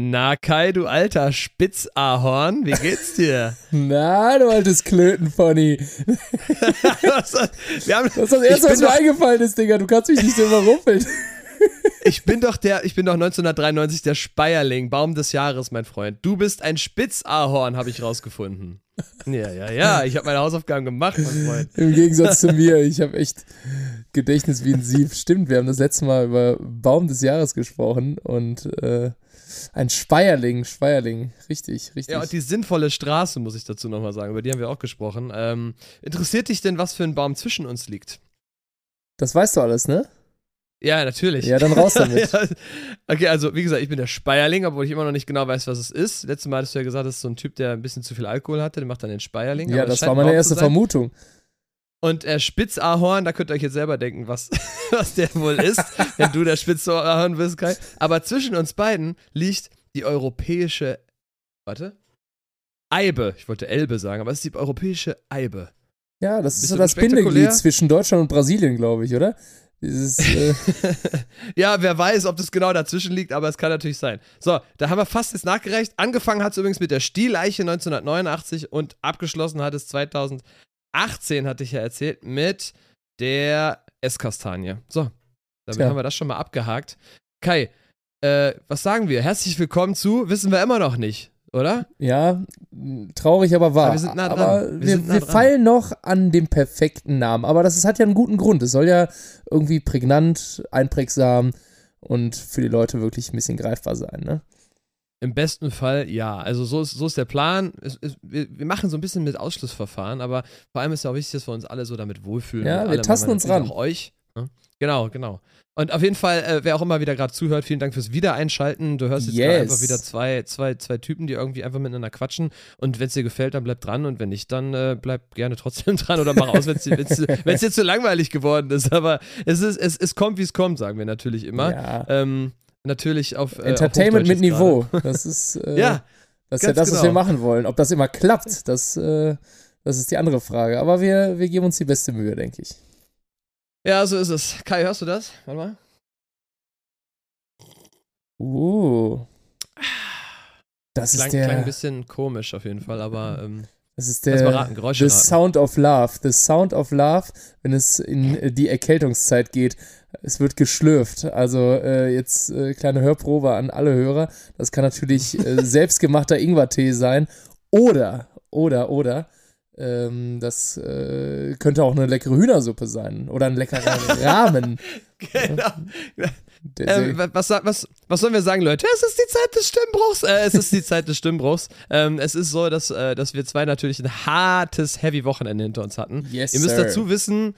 Na Kai, du alter Spitzahorn, wie geht's dir? Na, du altes Klötenpony. wir haben, das ist das Erste, was mir eingefallen ist, Digga. Du kannst mich nicht so überrumpeln. ich bin doch der, ich bin doch 1993 der Speierling, Baum des Jahres, mein Freund. Du bist ein Spitzahorn, habe ich rausgefunden. Ja, ja, ja, ich habe meine Hausaufgaben gemacht, mein Freund. Im Gegensatz zu mir, ich habe echt Gedächtnis wie ein Sieb. Stimmt, wir haben das letzte Mal über Baum des Jahres gesprochen und äh, ein Speierling, Speierling, richtig, richtig. Ja, und die sinnvolle Straße, muss ich dazu nochmal sagen, über die haben wir auch gesprochen. Ähm, interessiert dich denn, was für ein Baum zwischen uns liegt? Das weißt du alles, ne? Ja, natürlich. Ja, dann raus damit. ja. Okay, also wie gesagt, ich bin der Speierling, obwohl ich immer noch nicht genau weiß, was es ist. Letztes Mal hattest du ja gesagt, das ist so ein Typ, der ein bisschen zu viel Alkohol hatte, der macht dann den Speierling. Ja, das, das war meine erste Vermutung. Und äh, Spitzahorn, da könnt ihr euch jetzt selber denken, was, was der wohl ist, wenn du der Spitzahorn bist, Kai. Aber zwischen uns beiden liegt die europäische, warte, Eibe. Ich wollte Elbe sagen, aber es ist die europäische Eibe. Ja, das ist so das Bindeglied zwischen Deutschland und Brasilien, glaube ich, oder? Dieses, äh ja, wer weiß, ob das genau dazwischen liegt, aber es kann natürlich sein. So, da haben wir fast jetzt nachgereicht. Angefangen hat es übrigens mit der Stieleiche 1989 und abgeschlossen hat es 2018, hatte ich ja erzählt, mit der Esskastanie. So, damit Tja. haben wir das schon mal abgehakt. Kai, äh, was sagen wir? Herzlich willkommen zu, wissen wir immer noch nicht oder? Ja, traurig, aber wahr. Aber wir sind nah dran. Aber wir, wir, nah wir fallen noch an dem perfekten Namen. Aber das ist, hat ja einen guten Grund. Es soll ja irgendwie prägnant, einprägsam und für die Leute wirklich ein bisschen greifbar sein, ne? Im besten Fall ja. Also so ist, so ist der Plan. Es, es, wir, machen so ein bisschen mit Ausschlussverfahren, aber vor allem ist ja auch wichtig, dass wir uns alle so damit wohlfühlen. Ja, wir alle, tasten uns ran. Auch euch. Ne? Genau, genau. Und auf jeden Fall, äh, wer auch immer wieder gerade zuhört, vielen Dank fürs Wiedereinschalten. Du hörst jetzt yes. einfach wieder zwei, zwei, zwei Typen, die irgendwie einfach miteinander quatschen. Und wenn es dir gefällt, dann bleib dran. Und wenn nicht, dann äh, bleib gerne trotzdem dran oder mach aus, wenn es dir zu langweilig geworden ist. Aber es, ist, es, es kommt, wie es kommt, sagen wir natürlich immer. Ja. Ähm, natürlich auf. Äh, Entertainment auf mit Niveau. Das ist, äh, ja, das ist ja das, genau. was wir genau. machen wollen. Ob das immer klappt, das, äh, das ist die andere Frage. Aber wir, wir geben uns die beste Mühe, denke ich. Ja, so ist es. Kai, hörst du das? Warte mal. Uh. Das klang, ist der. Klang ein bisschen komisch auf jeden Fall, aber. Ähm, das ist der raten, The raten. Sound of Love. The Sound of Love, wenn es in die Erkältungszeit geht. Es wird geschlürft. Also äh, jetzt äh, kleine Hörprobe an alle Hörer. Das kann natürlich äh, selbstgemachter Ingwertee sein. Oder, oder, oder ähm, das äh, könnte auch eine leckere Hühnersuppe sein oder ein leckerer Rahmen. genau. Ähm, was, was, was sollen wir sagen, Leute? Es ist die Zeit des Stimmbruchs. Äh, es ist die Zeit des Stimmbruchs. Ähm, es ist so, dass, äh, dass wir zwei natürlich ein hartes, heavy Wochenende hinter uns hatten. Yes, Ihr müsst sir. dazu wissen,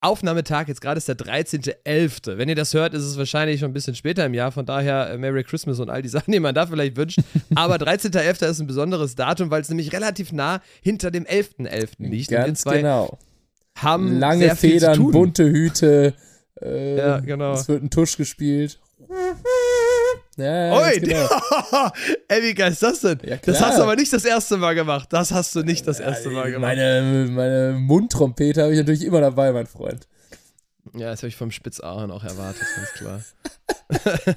Aufnahmetag jetzt gerade ist der 13.11. Wenn ihr das hört, ist es wahrscheinlich schon ein bisschen später im Jahr. Von daher äh, Merry Christmas und all die Sachen, die man da vielleicht wünscht. Aber 13.11. ist ein besonderes Datum, weil es nämlich relativ nah hinter dem 11.11. .11. liegt. Ganz genau. Haben lange Federn, bunte Hüte. Äh, ja, genau. Es wird ein Tusch gespielt. Ja, Oi, genau. ey, wie geil ist das denn? Ja, das hast du aber nicht das erste Mal gemacht. Das hast du nicht das erste Mal gemacht. Meine, meine Mundtrompete habe ich natürlich immer dabei, mein Freund. Ja, das habe ich vom Spitzahorn auch erwartet, ganz klar.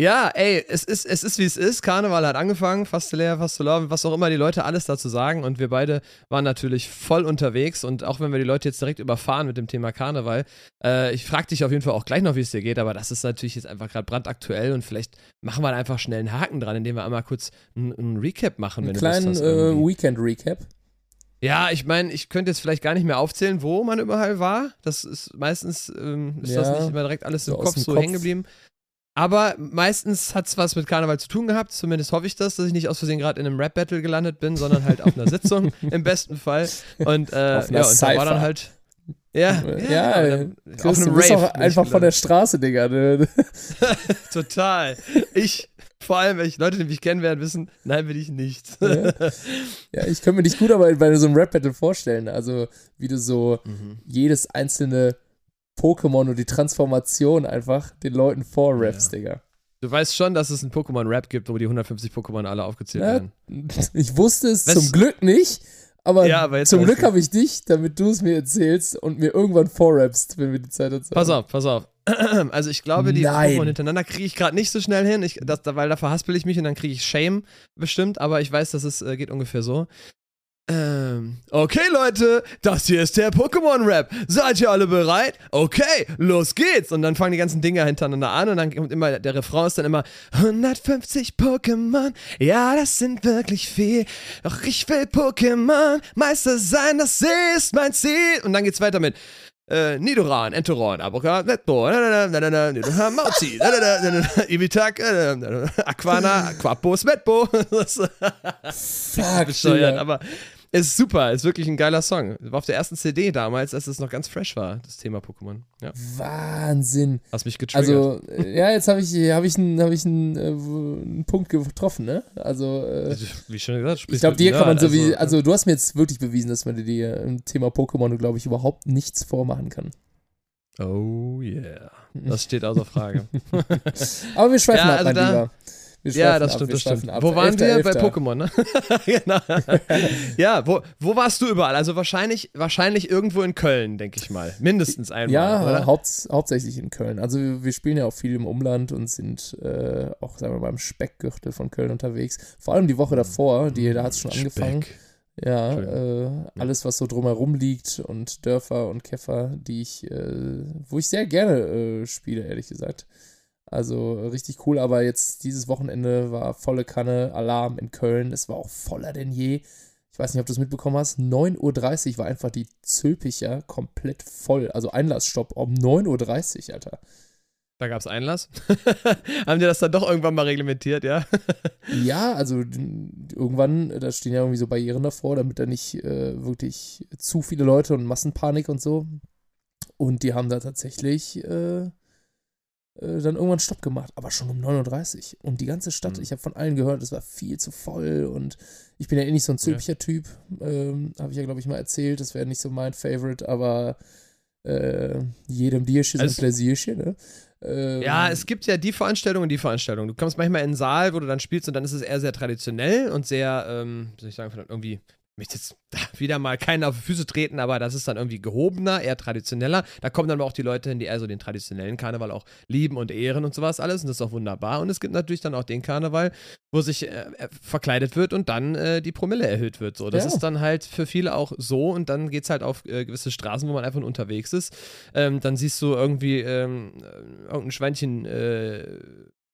Ja, ey, es ist, es ist wie es ist. Karneval hat angefangen, fast leer, fast love, was auch immer die Leute alles dazu sagen. Und wir beide waren natürlich voll unterwegs. Und auch wenn wir die Leute jetzt direkt überfahren mit dem Thema Karneval, äh, ich frage dich auf jeden Fall auch gleich noch, wie es dir geht. Aber das ist natürlich jetzt einfach gerade brandaktuell. Und vielleicht machen wir da einfach schnell einen Haken dran, indem wir einmal kurz einen Recap machen. Einen kleinen äh, Weekend-Recap. Ja, ich meine, ich könnte jetzt vielleicht gar nicht mehr aufzählen, wo man überall war. Das ist meistens, ähm, ist ja, das nicht immer direkt alles im so Kopf so hängen geblieben. Aber meistens hat es was mit Karneval zu tun gehabt, zumindest hoffe ich das, dass ich nicht aus Versehen gerade in einem Rap-Battle gelandet bin, sondern halt auf einer Sitzung im besten Fall. Und, äh, ja, und da war dann halt. Ja, ja, ja dann, Chris, auf einem du bist Rave auch einfach von der Straße, Digga. Ne? Total. Ich, vor allem, wenn ich Leute, die mich kennen werden, wissen, nein, will ich nicht. ja. ja, ich könnte mir dich gut aber bei so einem Rap-Battle vorstellen. Also, wie du so mhm. jedes einzelne Pokémon und die Transformation einfach den Leuten vorraps, ja. Digga. Du weißt schon, dass es einen Pokémon-Rap gibt, wo die 150 Pokémon alle aufgezählt ja, werden. Ich wusste es Wes zum Glück nicht, Aber, ja, aber zum Glück habe ich dich, damit du es mir erzählst und mir irgendwann vorrapst, wenn wir die Zeit dazu Pass auf, pass auf. Also ich glaube, die Pokémon hintereinander kriege ich gerade nicht so schnell hin, ich, das, weil da verhaspel ich mich und dann kriege ich Shame bestimmt, aber ich weiß, dass es äh, geht ungefähr so. Ähm, okay, Leute, das hier ist der Pokémon-Rap. Seid ihr alle bereit? Okay, los geht's. Und dann fangen die ganzen Dinger hintereinander an und dann kommt immer, der Refrain ist dann immer 150 Pokémon. Ja, das sind wirklich viel. Doch ich will Pokémon Meister sein, das ist mein Ziel. Und dann geht's weiter mit äh, Nidoran, Entoron, Abracadabra, Netbo, Nidoran, Mauzi, Ibitak, Aquana, Quapos, Metbo. Fuck, bescheuert, aber ist super, ist wirklich ein geiler Song. War auf der ersten CD damals, als es noch ganz fresh war, das Thema Pokémon. Ja. Wahnsinn. Hast mich getriggert. Also, äh, ja, jetzt habe ich, hab ich, einen, hab ich einen, äh, einen Punkt getroffen, ne? Also, äh, wie schon gesagt, ich glaube, dir kann man so also, wie, also du hast mir jetzt wirklich bewiesen, dass man dir im Thema Pokémon, glaube ich, überhaupt nichts vormachen kann. Oh yeah. Das steht außer Frage. Aber wir schweifen ja, ab, also mein da, Lieber ja, das ab, stimmt, das stimmt. Ab. Wo waren 11. wir? 11. Bei Pokémon, ne? genau. ja, wo, wo warst du überall? Also wahrscheinlich, wahrscheinlich irgendwo in Köln, denke ich mal. Mindestens einmal. Ja, haupt, hauptsächlich in Köln. Also wir, wir, spielen ja auch viel im Umland und sind äh, auch, sagen wir mal, im Speckgürtel von Köln unterwegs. Vor allem die Woche davor, die, da hat es schon Speck. angefangen. Ja, äh, alles, was so drumherum liegt und Dörfer und Käfer, die ich, äh, wo ich sehr gerne äh, spiele, ehrlich gesagt. Also richtig cool, aber jetzt dieses Wochenende war volle Kanne, Alarm in Köln. Es war auch voller denn je. Ich weiß nicht, ob du es mitbekommen hast. 9.30 Uhr war einfach die Zülpicher komplett voll. Also Einlassstopp um 9.30 Uhr, Alter. Da gab es Einlass. Haben die das dann doch irgendwann mal reglementiert, ja? ja, also irgendwann, da stehen ja irgendwie so Barrieren davor, damit da nicht äh, wirklich zu viele Leute und Massenpanik und so. Und die haben da tatsächlich äh, äh, dann irgendwann Stopp gemacht, aber schon um 9.30 Uhr. Und die ganze Stadt, mhm. ich habe von allen gehört, es war viel zu voll und ich bin ja eh nicht so ein Zülpicher. Typ, ähm, habe ich ja, glaube ich, mal erzählt, das wäre nicht so mein Favorite, aber äh, jedem Dierchen also, ein Pläsierchen, ne? Ähm, ja, es gibt ja die Veranstaltung und die Veranstaltung. Du kommst manchmal in einen Saal, wo du dann spielst und dann ist es eher sehr traditionell und sehr, ähm, wie soll ich sagen, irgendwie möchte jetzt wieder mal keinen auf die Füße treten, aber das ist dann irgendwie gehobener, eher traditioneller. Da kommen dann aber auch die Leute hin, die eher so den traditionellen Karneval auch lieben und ehren und sowas alles. Und das ist auch wunderbar. Und es gibt natürlich dann auch den Karneval, wo sich äh, äh, verkleidet wird und dann äh, die Promille erhöht wird. So, das ja. ist dann halt für viele auch so. Und dann geht es halt auf äh, gewisse Straßen, wo man einfach unterwegs ist. Ähm, dann siehst du irgendwie ähm, äh, irgendein Schweinchen äh,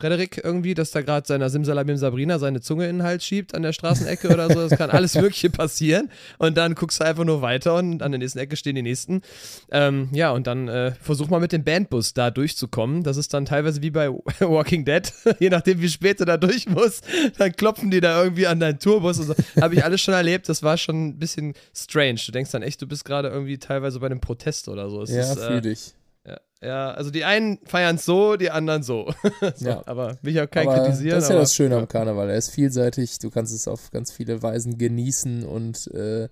Frederik irgendwie, dass da gerade seiner Simsalabim Sabrina seine Zunge in den Hals schiebt an der Straßenecke oder so. Das kann alles Mögliche passieren. Und dann guckst du einfach nur weiter und an der nächsten Ecke stehen die nächsten. Ähm, ja, und dann äh, versuch mal mit dem Bandbus da durchzukommen. Das ist dann teilweise wie bei Walking Dead. Je nachdem, wie spät du da durch musst, dann klopfen die da irgendwie an deinen Tourbus. Und so. Habe ich alles schon erlebt. Das war schon ein bisschen strange. Du denkst dann echt, du bist gerade irgendwie teilweise bei einem Protest oder so. Es ja, ist, äh, dich. Ja, ja, also die einen feiern es so, die anderen so. so ja. Aber will ich auch kein aber kritisieren. Das ist ja das Schöne am Karneval. Er ist vielseitig, du kannst es auf ganz viele Weisen genießen und äh,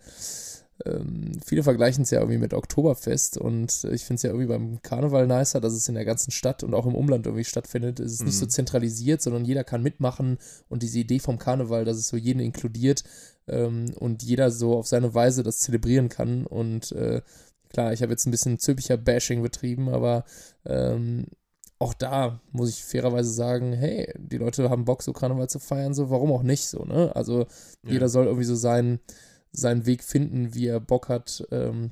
ähm, viele vergleichen es ja irgendwie mit Oktoberfest und ich finde es ja irgendwie beim Karneval nicer, dass es in der ganzen Stadt und auch im Umland irgendwie stattfindet. Es ist mhm. nicht so mhm. zentralisiert, sondern jeder kann mitmachen und diese Idee vom Karneval, dass es so jeden inkludiert ähm, und jeder so auf seine Weise das zelebrieren kann und äh, Klar, ich habe jetzt ein bisschen züppiger Bashing betrieben, aber ähm, auch da muss ich fairerweise sagen, hey, die Leute haben Bock, so Karneval zu feiern, so warum auch nicht so, ne? Also ja. jeder soll irgendwie so seinen, seinen Weg finden, wie er Bock hat, ähm,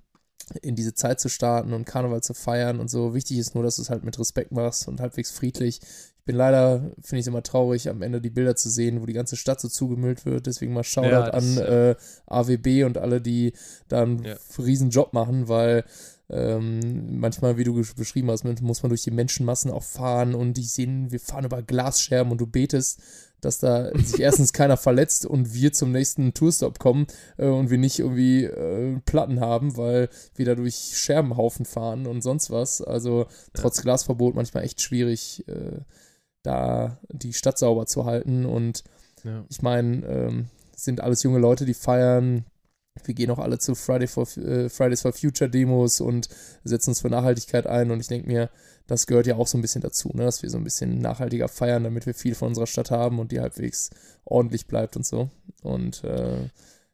in diese Zeit zu starten und Karneval zu feiern und so. Wichtig ist nur, dass du es halt mit Respekt machst und halbwegs friedlich bin leider, finde ich es immer traurig, am Ende die Bilder zu sehen, wo die ganze Stadt so zugemüllt wird. Deswegen mal Shoutout ja, an äh, AWB und alle, die da einen ja. riesen Job machen, weil ähm, manchmal, wie du beschrieben hast, muss man durch die Menschenmassen auch fahren und die sehen, wir fahren über Glasscherben und du betest, dass da sich erstens keiner verletzt und wir zum nächsten Tourstop kommen äh, und wir nicht irgendwie äh, Platten haben, weil wir da durch Scherbenhaufen fahren und sonst was. Also trotz ja. Glasverbot manchmal echt schwierig. Äh, da die Stadt sauber zu halten. Und ja. ich meine, ähm, sind alles junge Leute, die feiern. Wir gehen auch alle zu Friday for, äh, Fridays for Future Demos und setzen uns für Nachhaltigkeit ein. Und ich denke mir, das gehört ja auch so ein bisschen dazu, ne? dass wir so ein bisschen nachhaltiger feiern, damit wir viel von unserer Stadt haben und die halbwegs ordentlich bleibt und so. Und äh,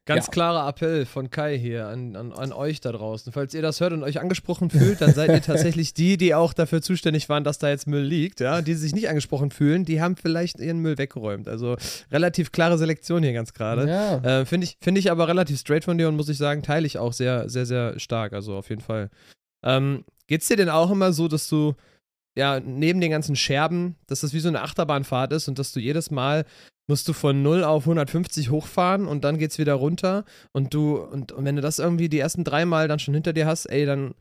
Ganz ja. klarer Appell von Kai hier an, an, an euch da draußen. Falls ihr das hört und euch angesprochen fühlt, dann seid ihr tatsächlich die, die auch dafür zuständig waren, dass da jetzt Müll liegt. Ja? Die sich nicht angesprochen fühlen, die haben vielleicht ihren Müll weggeräumt. Also relativ klare Selektion hier ganz gerade. Ja. Äh, Finde ich, find ich aber relativ straight von dir und muss ich sagen, teile ich auch sehr, sehr, sehr stark. Also auf jeden Fall. Ähm, es dir denn auch immer so, dass du ja, neben den ganzen Scherben, dass das wie so eine Achterbahnfahrt ist und dass du jedes Mal musst du von 0 auf 150 hochfahren und dann geht's wieder runter und du, und, und wenn du das irgendwie die ersten drei Mal dann schon hinter dir hast, ey, dann,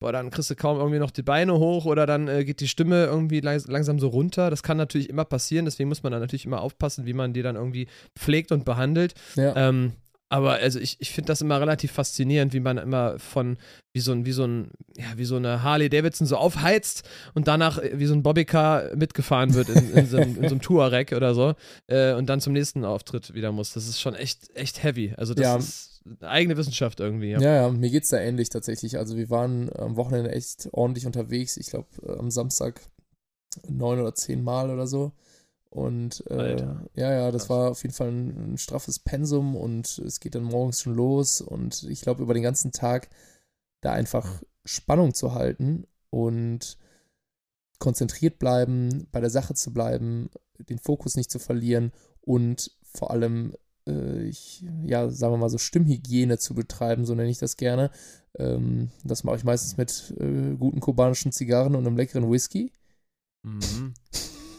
boah, dann kriegst du kaum irgendwie noch die Beine hoch oder dann äh, geht die Stimme irgendwie lang, langsam so runter. Das kann natürlich immer passieren, deswegen muss man dann natürlich immer aufpassen, wie man die dann irgendwie pflegt und behandelt. Ja. Ähm, aber also ich, ich finde das immer relativ faszinierend, wie man immer von, wie so ein, wie so ein, ja, wie so eine Harley Davidson so aufheizt und danach äh, wie so ein Bobbycar mitgefahren wird in, in, so, einem, in so einem Touareg oder so äh, und dann zum nächsten Auftritt wieder muss. Das ist schon echt, echt heavy. Also das ja. ist eine eigene Wissenschaft irgendwie. Ja, ja, ja mir geht es da ähnlich tatsächlich. Also wir waren am Wochenende echt ordentlich unterwegs. Ich glaube äh, am Samstag neun oder zehn Mal oder so. Und äh, ja, ja, das war auf jeden Fall ein, ein, straffes Pensum und es geht dann morgens schon los. Und ich glaube, über den ganzen Tag da einfach Spannung zu halten und konzentriert bleiben, bei der Sache zu bleiben, den Fokus nicht zu verlieren und vor allem, äh, ich, ja, sagen wir mal so, Stimmhygiene zu betreiben, so nenne ich das gerne. Ähm, das mache ich meistens mit äh, guten kubanischen Zigarren und einem leckeren Whisky. Mhm.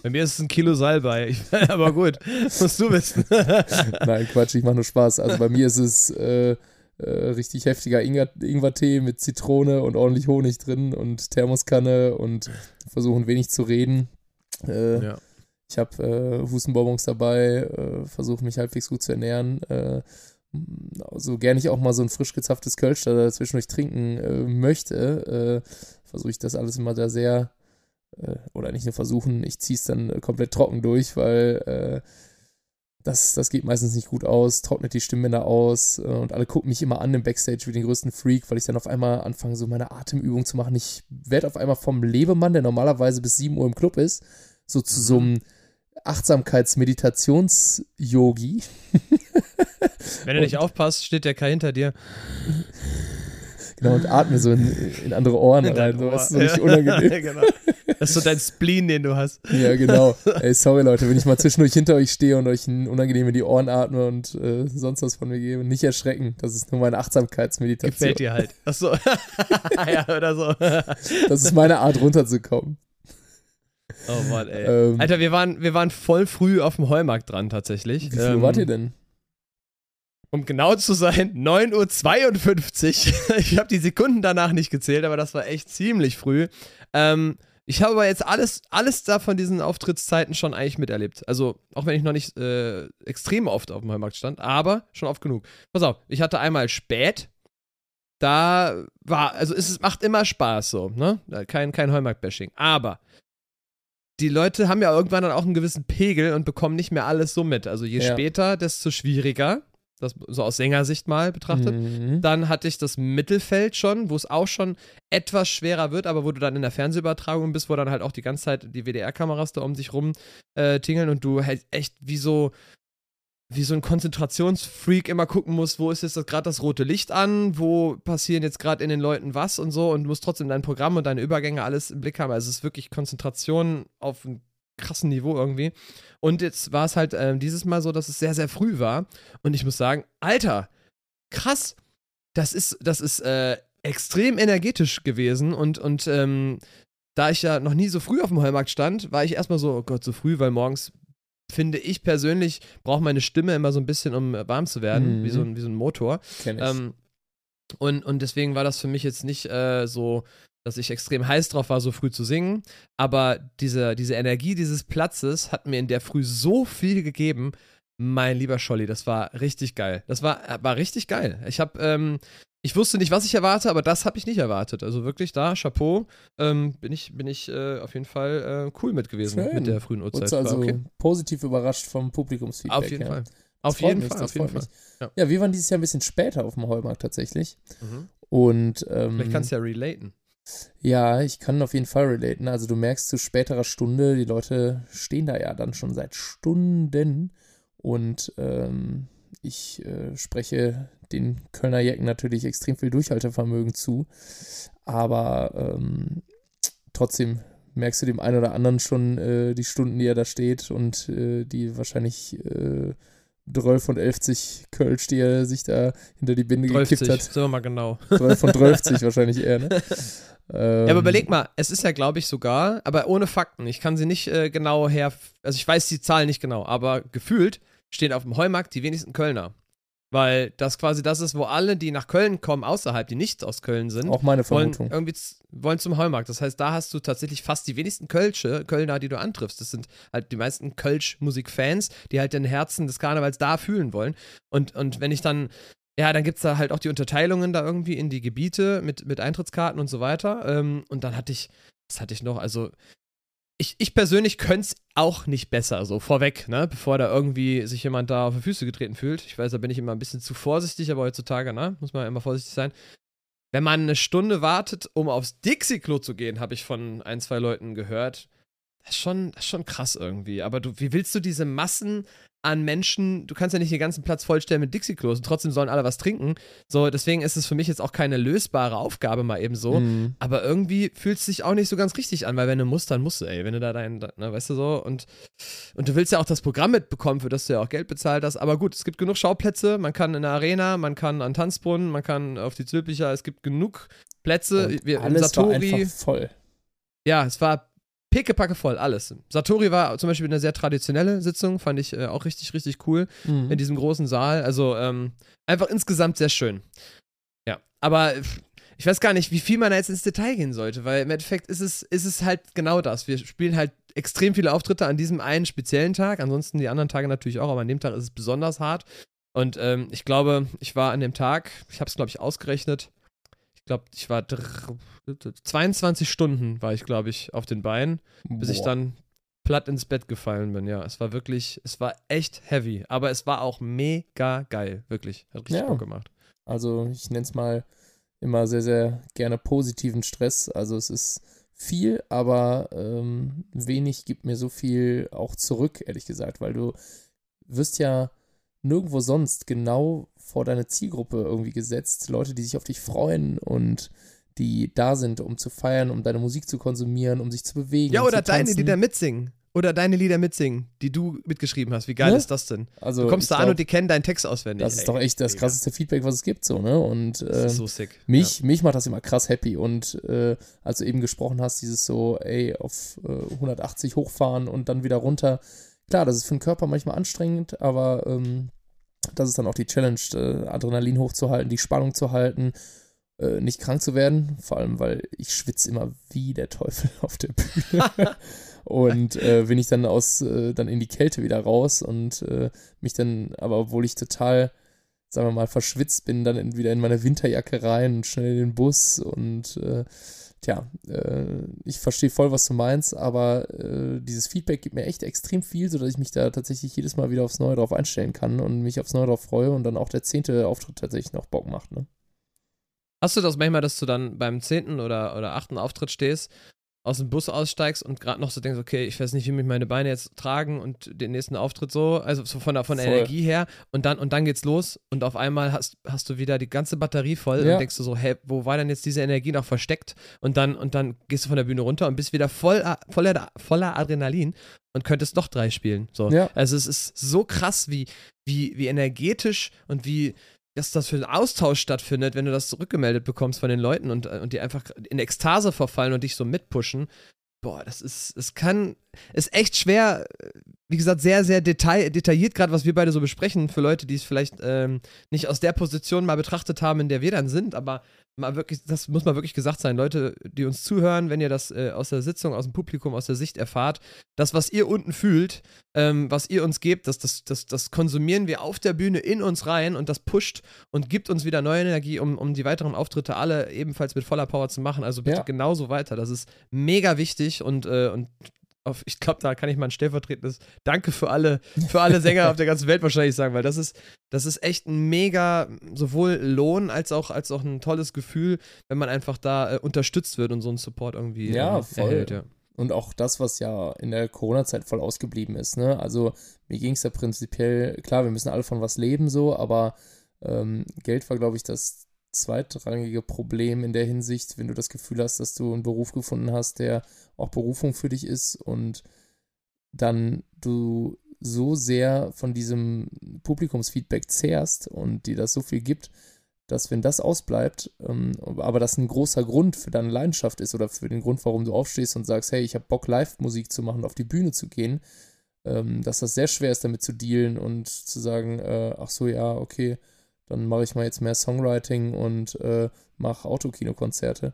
Bei mir ist es ein Kilo Salbei. aber gut, musst du wissen. Nein, Quatsch, ich mache nur Spaß. Also bei mir ist es äh, äh, richtig heftiger Ingwer Ingwertee mit Zitrone und ordentlich Honig drin und Thermoskanne und versuchen wenig zu reden. Äh, ja. Ich habe äh, Hustenbonbons dabei, äh, versuche mich halbwegs gut zu ernähren. Äh, so gerne ich auch mal so ein frisch gezapftes Kölsch da zwischendurch trinken äh, möchte, versuche ich das alles immer da sehr äh, oder nicht nur versuchen, ich ziehe es dann äh, komplett trocken durch, weil äh, das, das geht meistens nicht gut aus, trocknet die Stimmbänder aus äh, und alle gucken mich immer an im Backstage wie den größten Freak, weil ich dann auf einmal anfange, so meine Atemübung zu machen. Ich werde auf einmal vom Lebemann, der normalerweise bis 7 Uhr im Club ist, so zu so einem Achtsamkeits-Meditations-Yogi. Wenn du nicht aufpasst, steht der Kai hinter dir. Genau, und atme so in, in andere Ohren in rein. So, Ohr. Das ist so richtig unangenehm. genau. Das ist so dein Spleen, den du hast. Ja, genau. Ey, sorry Leute, wenn ich mal zwischendurch hinter euch stehe und euch unangenehm in die Ohren atme und äh, sonst was von mir gebe, nicht erschrecken. Das ist nur meine Achtsamkeitsmeditation. Gefällt dir halt. Achso. ja, oder so. das ist meine Art runterzukommen. Oh Mann, ey. Ähm, Alter, wir waren, wir waren voll früh auf dem Heumarkt dran tatsächlich. Wie viel ähm, wart ihr denn? um genau zu sein, 9.52 Uhr. ich habe die Sekunden danach nicht gezählt, aber das war echt ziemlich früh. Ähm, ich habe aber jetzt alles, alles da von diesen Auftrittszeiten schon eigentlich miterlebt. Also, auch wenn ich noch nicht äh, extrem oft auf dem Heumarkt stand, aber schon oft genug. Pass auf, ich hatte einmal spät. Da war, also es macht immer Spaß so, ne? Kein, kein Heumarkt-Bashing. Aber die Leute haben ja irgendwann dann auch einen gewissen Pegel und bekommen nicht mehr alles so mit. Also je ja. später, desto schwieriger das so aus Sängersicht mal betrachtet. Mhm. Dann hatte ich das Mittelfeld schon, wo es auch schon etwas schwerer wird, aber wo du dann in der Fernsehübertragung bist, wo dann halt auch die ganze Zeit die WDR-Kameras da um sich rum äh, tingeln und du halt echt wie so wie so ein Konzentrationsfreak immer gucken musst, wo ist jetzt gerade das rote Licht an, wo passieren jetzt gerade in den Leuten was und so und du musst trotzdem dein Programm und deine Übergänge alles im Blick haben. Also es ist wirklich Konzentration auf ein krassen Niveau irgendwie. Und jetzt war es halt äh, dieses Mal so, dass es sehr, sehr früh war. Und ich muss sagen, Alter, krass, das ist, das ist äh, extrem energetisch gewesen. Und, und ähm, da ich ja noch nie so früh auf dem Heumarkt stand, war ich erstmal so, oh Gott, so früh, weil morgens finde ich persönlich, braucht meine Stimme immer so ein bisschen, um warm zu werden, mhm. wie, so ein, wie so ein Motor. Kenn ich. Ähm, und, und deswegen war das für mich jetzt nicht äh, so dass ich extrem heiß drauf war, so früh zu singen. Aber diese, diese Energie dieses Platzes hat mir in der Früh so viel gegeben. Mein lieber Scholli, das war richtig geil. Das war, war richtig geil. Ich habe, ähm, ich wusste nicht, was ich erwarte, aber das habe ich nicht erwartet. Also wirklich da, Chapeau, ähm, bin ich, bin ich äh, auf jeden Fall äh, cool mit gewesen Schön. mit der frühen Uhrzeit. also okay. positiv überrascht vom Publikumsfeedback. Auf jeden ja. Fall. Auf jeden mich, Fall, auf jeden Fall. Ja. ja. wir waren dieses Jahr ein bisschen später auf dem Heumarkt tatsächlich. Mhm. Und ähm, vielleicht kannst du ja relaten. Ja, ich kann auf jeden Fall relaten. Also du merkst zu späterer Stunde, die Leute stehen da ja dann schon seit Stunden und ähm, ich äh, spreche den Kölner Jecken natürlich extrem viel Durchhaltevermögen zu, aber ähm, trotzdem merkst du dem einen oder anderen schon äh, die Stunden, die er da steht und äh, die wahrscheinlich 12 von 11 Kölsch, die er sich da hinter die Binde 12, gekippt hat. Sagen wir mal genau. 12 von 12 wahrscheinlich eher, ne? Ähm, ja, aber überleg mal, es ist ja, glaube ich, sogar, aber ohne Fakten. Ich kann sie nicht äh, genau her, also ich weiß die Zahlen nicht genau, aber gefühlt stehen auf dem Heumarkt die wenigsten Kölner. Weil das quasi das ist, wo alle, die nach Köln kommen, außerhalb, die nicht aus Köln sind, auch meine Vermutung. Wollen, irgendwie wollen zum Heumarkt. Das heißt, da hast du tatsächlich fast die wenigsten Kölsche, Kölner, die du antriffst. Das sind halt die meisten Kölsch-Musikfans, die halt den Herzen des Karnevals da fühlen wollen. Und, und wenn ich dann ja, dann gibt es da halt auch die Unterteilungen da irgendwie in die Gebiete mit, mit Eintrittskarten und so weiter. Ähm, und dann hatte ich, was hatte ich noch? Also, ich, ich persönlich könnte es auch nicht besser, so vorweg, ne? Bevor da irgendwie sich jemand da auf die Füße getreten fühlt. Ich weiß, da bin ich immer ein bisschen zu vorsichtig, aber heutzutage, ne? Muss man immer vorsichtig sein. Wenn man eine Stunde wartet, um aufs Dixie-Klo zu gehen, habe ich von ein, zwei Leuten gehört. Das ist schon, das ist schon krass irgendwie. Aber du, wie willst du diese Massen an Menschen, du kannst ja nicht den ganzen Platz vollstellen mit Dixie-Klos und trotzdem sollen alle was trinken. So, deswegen ist es für mich jetzt auch keine lösbare Aufgabe mal eben so. Mhm. Aber irgendwie fühlt es sich auch nicht so ganz richtig an, weil wenn du musst, dann musst du, ey. Wenn du da dein, ne, weißt du so, und, und du willst ja auch das Programm mitbekommen, für das du ja auch Geld bezahlt hast. Aber gut, es gibt genug Schauplätze, man kann in der Arena, man kann an Tanzbrunnen, man kann auf die Zülpicher, es gibt genug Plätze. Und Wir, alles Satori, war einfach voll. Ja, es war pickepacke voll, alles. Satori war zum Beispiel eine sehr traditionelle Sitzung, fand ich äh, auch richtig, richtig cool mhm. in diesem großen Saal. Also ähm, einfach insgesamt sehr schön. Ja, aber ich weiß gar nicht, wie viel man da jetzt ins Detail gehen sollte, weil im Endeffekt ist es, ist es halt genau das. Wir spielen halt extrem viele Auftritte an diesem einen speziellen Tag, ansonsten die anderen Tage natürlich auch, aber an dem Tag ist es besonders hart. Und ähm, ich glaube, ich war an dem Tag, ich habe es glaube ich ausgerechnet, ich glaube, ich war 22 Stunden war ich, glaube ich, auf den Beinen, bis Boah. ich dann platt ins Bett gefallen bin. Ja, es war wirklich, es war echt heavy, aber es war auch mega geil, wirklich. Hat richtig ja. Bock gemacht. Also ich nenne es mal immer sehr, sehr gerne positiven Stress. Also es ist viel, aber ähm, wenig gibt mir so viel auch zurück, ehrlich gesagt, weil du wirst ja nirgendwo sonst genau vor deine Zielgruppe irgendwie gesetzt. Leute, die sich auf dich freuen und die da sind, um zu feiern, um deine Musik zu konsumieren, um sich zu bewegen. Ja, oder deine Lieder mitsingen. Oder deine Lieder mitsingen, die du mitgeschrieben hast. Wie geil ne? ist das denn? Also, du kommst da an und die kennen deinen Text auswendig. Das ist doch echt das krasseste Feedback, was es gibt, so, ne? Und äh, so Mich, ja. mich macht das immer krass happy. Und äh, als du eben gesprochen hast, dieses so, ey, auf äh, 180 hochfahren und dann wieder runter. Klar, das ist für den Körper manchmal anstrengend, aber ähm, das ist dann auch die Challenge, äh, Adrenalin hochzuhalten, die Spannung zu halten äh, nicht krank zu werden. Vor allem, weil ich schwitze immer wie der Teufel auf der Bühne. und äh, bin ich dann aus, äh, dann in die Kälte wieder raus und äh, mich dann, aber obwohl ich total, sagen wir mal, verschwitzt bin, dann in, wieder in meine Winterjacke rein und schnell in den Bus und äh, tja, äh, ich verstehe voll, was du meinst, aber äh, dieses Feedback gibt mir echt extrem viel, sodass ich mich da tatsächlich jedes Mal wieder aufs Neue drauf einstellen kann und mich aufs Neue drauf freue und dann auch der zehnte Auftritt tatsächlich noch Bock macht, ne? Hast du das manchmal, dass du dann beim zehnten oder, oder achten Auftritt stehst, aus dem Bus aussteigst und gerade noch so denkst, okay, ich weiß nicht, wie mich meine Beine jetzt tragen und den nächsten Auftritt so, also so von der, von der Energie her und dann, und dann geht's los und auf einmal hast, hast du wieder die ganze Batterie voll ja. und denkst du so, hä, wo war denn jetzt diese Energie noch versteckt? Und dann, und dann gehst du von der Bühne runter und bist wieder voll, voller, voller Adrenalin und könntest noch drei spielen. So. Ja. Also es ist so krass, wie, wie, wie energetisch und wie, dass das für einen Austausch stattfindet, wenn du das zurückgemeldet bekommst von den Leuten und, äh, und die einfach in Ekstase verfallen und dich so mitpushen. Boah, das ist, es kann, ist echt schwer, wie gesagt, sehr, sehr detail, detailliert, gerade was wir beide so besprechen, für Leute, die es vielleicht ähm, nicht aus der Position mal betrachtet haben, in der wir dann sind, aber mal wirklich, das muss mal wirklich gesagt sein, Leute, die uns zuhören, wenn ihr das äh, aus der Sitzung, aus dem Publikum, aus der Sicht erfahrt, das, was ihr unten fühlt, ähm, was ihr uns gebt, das, das, das, das konsumieren wir auf der Bühne in uns rein und das pusht und gibt uns wieder neue Energie, um, um die weiteren Auftritte alle ebenfalls mit voller Power zu machen. Also bitte ja. genauso weiter. Das ist mega wichtig und, äh, und auf, ich glaube, da kann ich mal ein stellvertretendes Danke für alle, für alle Sänger auf der ganzen Welt wahrscheinlich sagen, weil das ist, das ist echt ein mega, sowohl Lohn als auch, als auch ein tolles Gefühl, wenn man einfach da äh, unterstützt wird und so einen Support irgendwie ja, ähm, voll. erhält, ja. und auch das, was ja in der Corona-Zeit voll ausgeblieben ist. Ne? Also mir ging es ja prinzipiell, klar, wir müssen alle von was leben so, aber ähm, Geld war, glaube ich, das zweitrangige Problem in der Hinsicht, wenn du das Gefühl hast, dass du einen Beruf gefunden hast, der auch Berufung für dich ist und dann du so sehr von diesem Publikumsfeedback zehrst und dir das so viel gibt, dass wenn das ausbleibt, ähm, aber das ein großer Grund für deine Leidenschaft ist oder für den Grund, warum du aufstehst und sagst, hey, ich habe Bock, Live-Musik zu machen, auf die Bühne zu gehen, ähm, dass das sehr schwer ist, damit zu dealen und zu sagen, äh, ach so, ja, okay, dann mache ich mal jetzt mehr Songwriting und äh, mache Autokinokonzerte.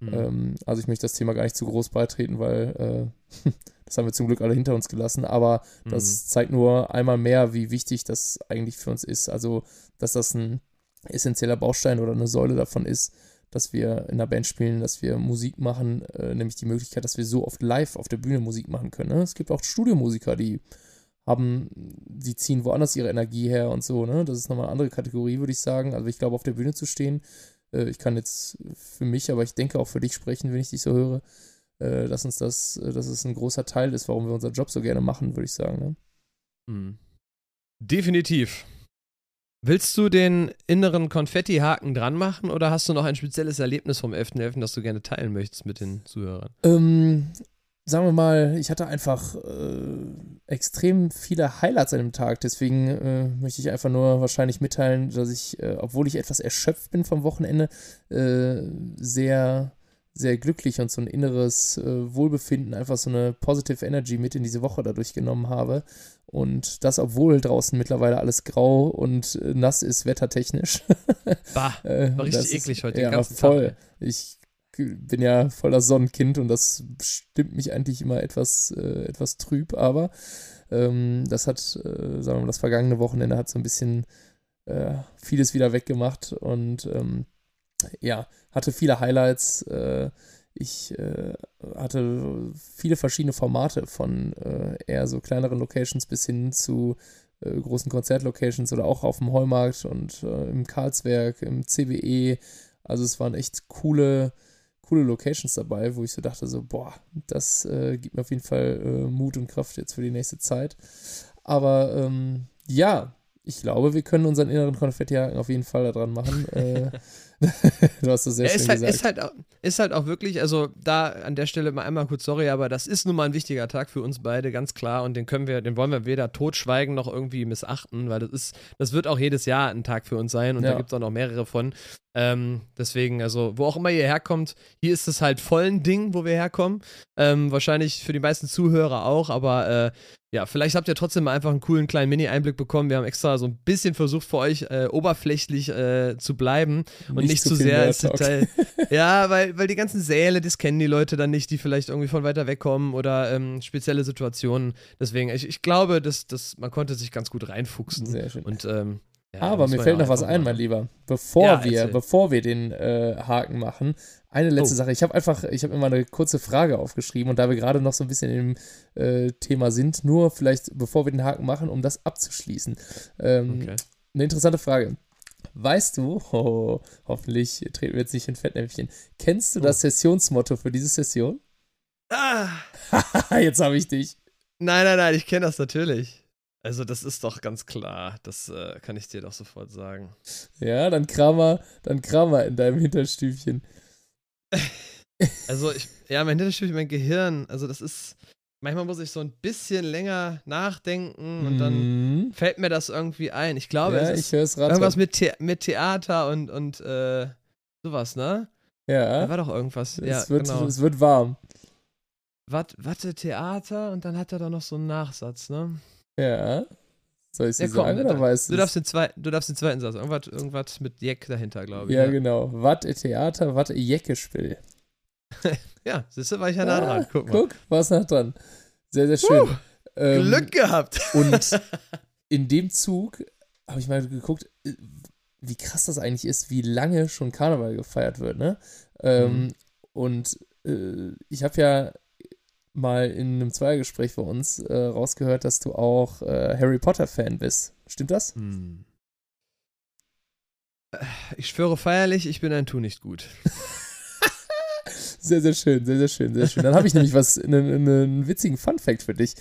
Mhm. Ähm, also ich möchte das Thema gar nicht zu groß beitreten, weil äh, das haben wir zum Glück alle hinter uns gelassen, aber mhm. das zeigt nur einmal mehr, wie wichtig das eigentlich für uns ist. Also, dass das ein essentieller Baustein oder eine Säule davon ist, dass wir in der Band spielen, dass wir Musik machen, äh, nämlich die Möglichkeit, dass wir so oft live auf der Bühne Musik machen können. Ne? Es gibt auch Studiomusiker, die haben, die ziehen woanders ihre Energie her und so, ne? Das ist nochmal eine andere Kategorie, würde ich sagen. Also ich glaube, auf der Bühne zu stehen, äh, ich kann jetzt für mich, aber ich denke auch für dich sprechen, wenn ich dich so höre, äh, dass uns das, äh, dass es ein großer Teil ist, warum wir unseren Job so gerne machen, würde ich sagen, ne? Mhm. Definitiv. Willst du den inneren Konfetti-Haken dran machen oder hast du noch ein spezielles Erlebnis vom 11.11., .11., das du gerne teilen möchtest mit den Zuhörern? Ähm, sagen wir mal, ich hatte einfach äh, extrem viele Highlights an dem Tag. Deswegen äh, möchte ich einfach nur wahrscheinlich mitteilen, dass ich, äh, obwohl ich etwas erschöpft bin vom Wochenende, äh, sehr, sehr glücklich und so ein inneres äh, Wohlbefinden, einfach so eine positive Energy mit in diese Woche dadurch genommen habe. Und das, obwohl draußen mittlerweile alles grau und äh, nass ist, wettertechnisch. Bah, war richtig eklig heute. Ja, voll. Tag. Ich bin ja voller Sonnenkind und das stimmt mich eigentlich immer etwas, äh, etwas trüb, aber ähm, das hat, äh, sagen wir mal, das vergangene Wochenende hat so ein bisschen äh, vieles wieder weggemacht und ähm, ja, hatte viele Highlights. Äh, ich äh, hatte viele verschiedene Formate von äh, eher so kleineren Locations bis hin zu großen Konzertlocations oder auch auf dem Heumarkt und im Karlswerk, im CBE. Also es waren echt coole, coole Locations dabei, wo ich so dachte, so, boah, das äh, gibt mir auf jeden Fall äh, Mut und Kraft jetzt für die nächste Zeit. Aber ähm, ja, ich glaube, wir können unseren inneren Konfettihaken auf jeden Fall da dran machen. äh, du hast das sehr ja, schön ist halt, gesagt. Ist halt, auch, ist halt auch wirklich, also da an der Stelle mal einmal kurz sorry, aber das ist nun mal ein wichtiger Tag für uns beide, ganz klar. Und den können wir, den wollen wir weder totschweigen noch irgendwie missachten, weil das ist, das wird auch jedes Jahr ein Tag für uns sein und ja. da gibt es auch noch mehrere von. Ähm, deswegen, also, wo auch immer ihr herkommt, hier ist es halt voll ein Ding, wo wir herkommen. Ähm, wahrscheinlich für die meisten Zuhörer auch, aber äh, ja, vielleicht habt ihr trotzdem mal einfach einen coolen kleinen Mini-Einblick bekommen. Wir haben extra so ein bisschen versucht für euch äh, oberflächlich äh, zu bleiben und nicht, nicht zu sehr ins Detail. ja, weil, weil die ganzen Säle, das kennen die Leute dann nicht, die vielleicht irgendwie von weiter weg kommen oder ähm, spezielle Situationen. Deswegen, ich, ich glaube, dass, dass man konnte sich ganz gut reinfuchsen. Sehr schön. Und ähm, ja, Aber mir fällt noch was ein, mein Lieber. Bevor ja, wir, bevor wir den äh, Haken machen, eine letzte oh. Sache. Ich habe einfach, ich habe immer eine kurze Frage aufgeschrieben und da wir gerade noch so ein bisschen im äh, Thema sind, nur vielleicht, bevor wir den Haken machen, um das abzuschließen. Ähm, okay. Eine interessante Frage. Weißt du, oh, hoffentlich treten wir jetzt nicht in Fettnäpfchen, kennst du oh. das Sessionsmotto für diese Session? Ah! jetzt habe ich dich. Nein, nein, nein, ich kenne das natürlich. Also, das ist doch ganz klar. Das äh, kann ich dir doch sofort sagen. Ja, dann kram mal, dann kram mal in deinem Hinterstübchen. Also, ich, ja, mein Hinterstübchen, mein Gehirn, also, das ist. Manchmal muss ich so ein bisschen länger nachdenken und mhm. dann fällt mir das irgendwie ein. Ich glaube, ja, es ist irgendwas mit, The mit Theater und, und äh, sowas, ne? Ja. Da war doch irgendwas. Es, ja, wird, genau. es wird warm. Watte Theater und dann hat er da noch so einen Nachsatz, ne? Ja. Soll ich sie ja, komm, sagen oder weißt du? Darfst den zwei, du darfst den zweiten Satz. Irgendwas, irgendwas mit Jeck dahinter, glaube ich. Ja, ja. genau. Was Theater, was Jecke-Spiel. ja, siehst du, war ich ja nah dran. Guck mal. Guck, warst nah dran. Sehr, sehr schön. Uh, ähm, Glück gehabt. und in dem Zug habe ich mal geguckt, äh, wie krass das eigentlich ist, wie lange schon Karneval gefeiert wird, ne? Ähm, mhm. Und äh, ich habe ja mal in einem Zweiergespräch bei uns äh, rausgehört, dass du auch äh, Harry Potter-Fan bist. Stimmt das? Hm. Ich schwöre feierlich, ich bin ein Tu nicht gut. Sehr, sehr schön, sehr, sehr schön, sehr schön. Dann habe ich nämlich was, einen, einen witzigen Fun-Fact für dich.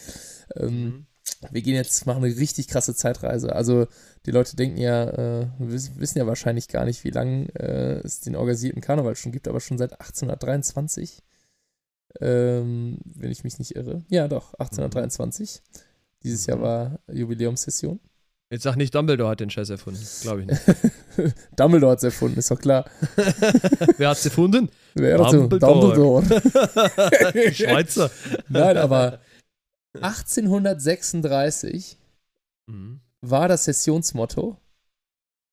Ähm, mhm. Wir gehen jetzt, machen eine richtig krasse Zeitreise. Also, die Leute denken ja, äh, wissen ja wahrscheinlich gar nicht, wie lange äh, es den organisierten Karneval schon gibt, aber schon seit 1823. Ähm, wenn ich mich nicht irre. Ja, doch, 1823. Dieses Jahr mhm. war Jubiläumssession. Jetzt sag nicht, Dumbledore hat den Scheiß erfunden. Glaube ich nicht. Dumbledore hat es erfunden, ist doch klar. Wer hat es erfunden? Wer Dumbledore. Dumbledore. Schweizer. Nein, aber 1836 mhm. war das Sessionsmotto.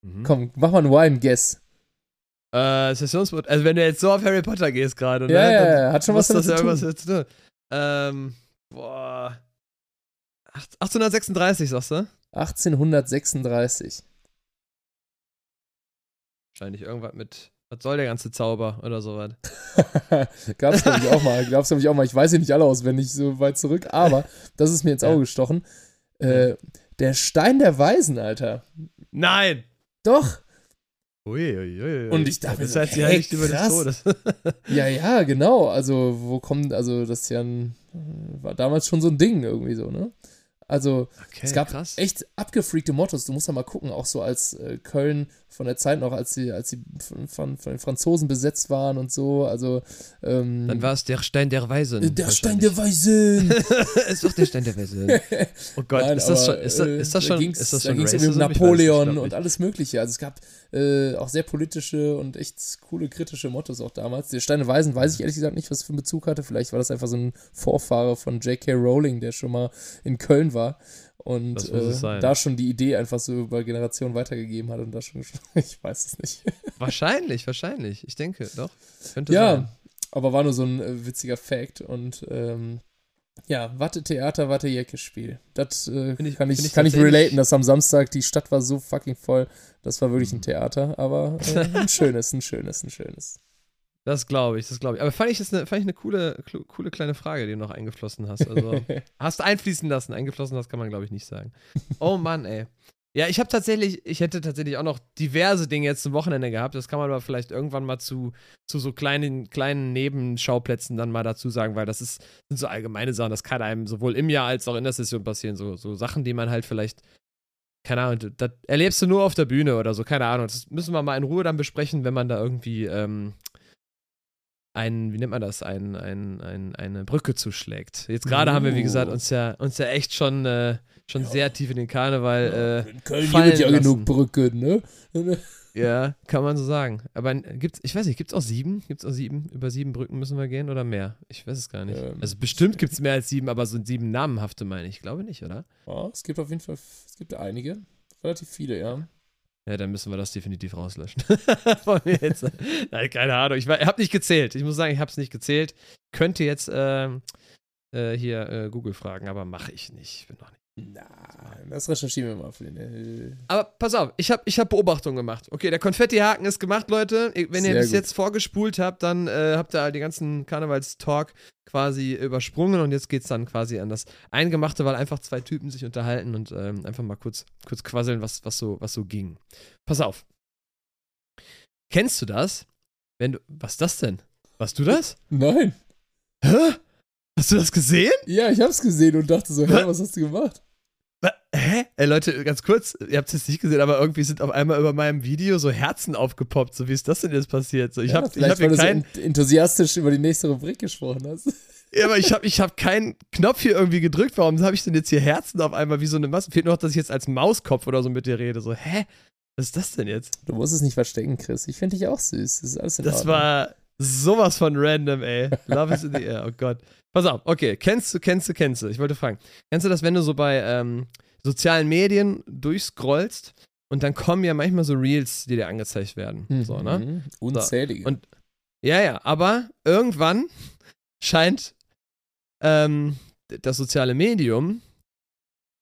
Mhm. Komm, mach mal einen Wine Guess. Äh, Sessionsmotto. Also, wenn du jetzt so auf Harry Potter gehst gerade, ne? Ja, ja, ja, hat schon was damit zu tun. zu tun. Ähm, boah. 1836, sagst du? 1836. Wahrscheinlich irgendwas mit, was soll der ganze Zauber oder sowas? Gab's glaube ich auch mal, gab's glaube ich auch mal. Ich weiß sie nicht alle auswendig so weit zurück, aber das ist mir ins Auge ja. gestochen. Äh, der Stein der Weisen, Alter. Nein! Doch! Uiuiui. Ui, ui. Und ich dachte, das heißt ja hey, nicht über des Todes. ja, ja, genau. Also, wo kommt, also, das ist ja ein, war damals schon so ein Ding irgendwie so, ne? Also okay, es gab krass. echt abgefreakte Mottos. Du musst ja mal gucken, auch so als äh, Köln von der Zeit noch, als sie, als sie von, von, von, den Franzosen besetzt waren und so. Also ähm, dann war es der Stein der Weisen. Der Stein der Weisen. ist doch der Stein der Weisen. Oh Gott, Nein, ist, das schon, ist, das, ist das schon? Da ist das schon da ging es um Napoleon und alles Mögliche. Also es gab äh, auch sehr politische und echt coole kritische Mottos auch damals. Der Stein der Weisen weiß ich ehrlich gesagt nicht, was für einen Bezug hatte. Vielleicht war das einfach so ein Vorfahre von J.K. Rowling, der schon mal in Köln war und äh, da schon die Idee einfach so über Generationen weitergegeben hat und da schon, ich weiß es nicht. Wahrscheinlich, wahrscheinlich. Ich denke, doch. Könnte ja, sein. aber war nur so ein äh, witziger Fact und ähm, ja, Watte Theater, Watte Jacke Spiel. Das äh, ich, kann ich, ich kann ich relaten, dass am Samstag die Stadt war so fucking voll. Das war wirklich ein mhm. Theater, aber äh, ein schönes, ein schönes, ein schönes. Das glaube ich, das glaube ich. Aber fand ich das eine, fand ich eine coole, coole kleine Frage, die du noch eingeflossen hast. Also, hast einfließen lassen. Eingeflossen hast, kann man, glaube ich, nicht sagen. Oh Mann, ey. Ja, ich habe tatsächlich, ich hätte tatsächlich auch noch diverse Dinge jetzt zum Wochenende gehabt. Das kann man aber vielleicht irgendwann mal zu, zu so kleinen, kleinen Nebenschauplätzen dann mal dazu sagen, weil das ist, sind so allgemeine Sachen, das kann einem sowohl im Jahr als auch in der Session passieren. So, so Sachen, die man halt vielleicht, keine Ahnung, das erlebst du nur auf der Bühne oder so, keine Ahnung. Das müssen wir mal in Ruhe dann besprechen, wenn man da irgendwie ähm, ein, wie nennt man das, ein, ein, ein, eine Brücke zuschlägt. Jetzt gerade uh. haben wir, wie gesagt, uns ja, uns ja echt schon, äh, schon ja. sehr tief in den Karneval. Äh, in Köln gibt ja genug Brücken, ne? ja, kann man so sagen. Aber gibt's, ich weiß nicht, gibt es auch sieben? Gibt es auch sieben? Über sieben Brücken müssen wir gehen oder mehr? Ich weiß es gar nicht. Ähm, also bestimmt gibt es mehr als sieben, aber so sieben namenhafte meine ich. glaube nicht, oder? Ja, es gibt auf jeden Fall, es gibt einige. Relativ viele, ja. Ja, dann müssen wir das definitiv rauslöschen. Von mir jetzt. Nein, keine Ahnung. Ich habe nicht gezählt. Ich muss sagen, ich habe es nicht gezählt. Könnte jetzt äh, äh, hier äh, Google fragen, aber mache ich nicht. Bin noch nicht. Nein, das recherchieren wir mal für den. Äh, aber pass auf, ich habe ich hab Beobachtungen gemacht. Okay, der Konfettihaken ist gemacht, Leute. Wenn Sehr ihr bis gut. jetzt vorgespult habt, dann äh, habt ihr all den ganzen Karnevalstalk quasi übersprungen und jetzt geht es dann quasi an das Eingemachte, weil einfach zwei Typen sich unterhalten und ähm, einfach mal kurz, kurz quasseln, was, was, so, was so ging. Pass auf. Kennst du das? Wenn du. Was ist das denn? Warst du das? Nein. Hä? Hast du das gesehen? Ja, ich hab's gesehen und dachte so, hä, was hast du gemacht? Hä? Ey, Leute, ganz kurz, ihr habt es jetzt nicht gesehen, aber irgendwie sind auf einmal über meinem Video so Herzen aufgepoppt. So, wie ist das denn jetzt passiert? So, ich ja, hab, vielleicht, ich hab weil kein... du so enthusiastisch über die nächste Rubrik gesprochen hast. Ja, aber ich habe ich hab keinen Knopf hier irgendwie gedrückt. Warum habe ich denn jetzt hier Herzen auf einmal wie so eine Masse? Fehlt nur noch, dass ich jetzt als Mauskopf oder so mit dir rede. So, hä? Was ist das denn jetzt? Du musst es nicht verstecken, Chris. Ich finde dich auch süß. Das ist alles in Das Ordnung. war sowas von random, ey. Love is in the air. Oh Gott. Pass auf, okay. Kennst du, kennst du, kennst du? Ich wollte fragen. Kennst du das, wenn du so bei ähm, sozialen Medien durchscrollst und dann kommen ja manchmal so Reels, die dir angezeigt werden. Mhm. So, ne? Unzählige. So. Und, ja, ja, aber irgendwann scheint ähm, das soziale Medium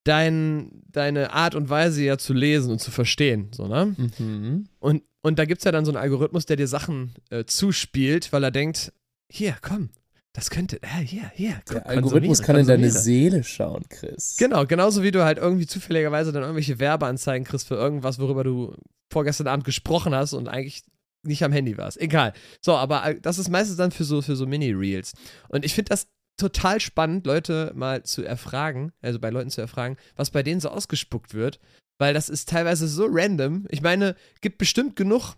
dein, deine Art und Weise ja zu lesen und zu verstehen. So, ne? Mhm. Und, und da gibt es ja dann so einen Algorithmus, der dir Sachen äh, zuspielt, weil er denkt, hier, komm, das könnte, äh, hier, hier. Der Algorithmus kann in deine Seele schauen, Chris. Genau, genauso wie du halt irgendwie zufälligerweise dann irgendwelche Werbeanzeigen kriegst für irgendwas, worüber du vorgestern Abend gesprochen hast und eigentlich nicht am Handy warst. Egal. So, aber äh, das ist meistens dann für so, für so Mini-Reels. Und ich finde das total spannend, Leute mal zu erfragen, also bei Leuten zu erfragen, was bei denen so ausgespuckt wird, weil das ist teilweise so random. Ich meine, gibt bestimmt genug,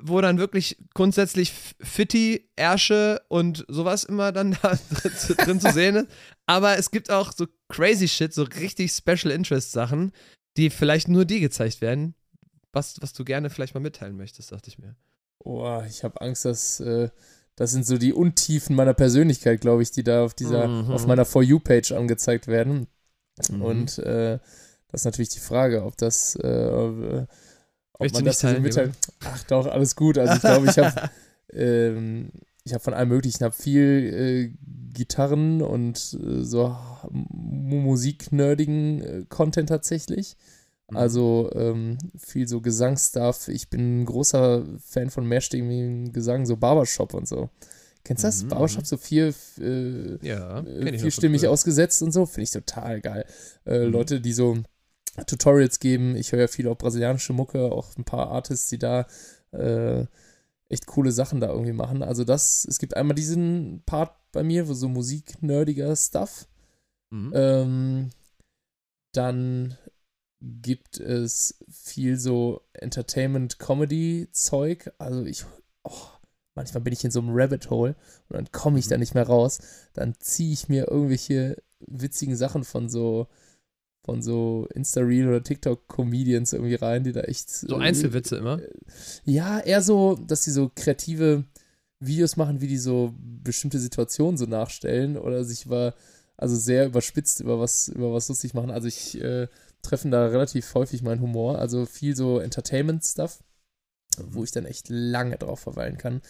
wo dann wirklich grundsätzlich Fitti, Ärsche und sowas immer dann da drin zu sehen ist. Aber es gibt auch so crazy Shit, so richtig Special Interest Sachen, die vielleicht nur die gezeigt werden, was, was du gerne vielleicht mal mitteilen möchtest, dachte ich mir. Boah, ich habe Angst, dass äh, das sind so die Untiefen meiner Persönlichkeit, glaube ich, die da auf dieser, mhm. auf meiner For You-Page angezeigt werden. Mhm. Und äh, das ist natürlich die Frage, ob das, äh, ob Möchtest man das so mitteilen. Ach doch, alles gut. Also ich glaube, ich habe ähm, ich habe von allem möglichen, ich habe viel äh, Gitarren und äh, so musiknerdigen äh, Content tatsächlich. Mhm. Also ähm, viel so Gesangsstuff. Ich bin ein großer Fan von mehrstimmigen Gesang, so Barbershop und so. Kennst du das? Mhm. Barbershop mhm. so viel, äh, ja, äh, vierstimmig ausgesetzt und so. Finde ich total geil. Äh, mhm. Leute, die so Tutorials geben. Ich höre ja viel auch brasilianische Mucke, auch ein paar Artists, die da äh, echt coole Sachen da irgendwie machen. Also das, es gibt einmal diesen Part bei mir, wo so Musik-nerdiger Stuff. Mhm. Ähm, dann gibt es viel so Entertainment-Comedy-Zeug. Also ich, oh, manchmal bin ich in so einem Rabbit Hole und dann komme ich mhm. da nicht mehr raus. Dann ziehe ich mir irgendwelche witzigen Sachen von so von so Insta-Reel oder TikTok-Comedians irgendwie rein, die da echt. So Einzelwitze äh, immer? Ja, eher so, dass die so kreative Videos machen, wie die so bestimmte Situationen so nachstellen oder sich über, also sehr überspitzt über was, über was lustig machen. Also ich äh, treffen da relativ häufig meinen Humor. Also viel so Entertainment-Stuff, wo ich dann echt lange drauf verweilen kann.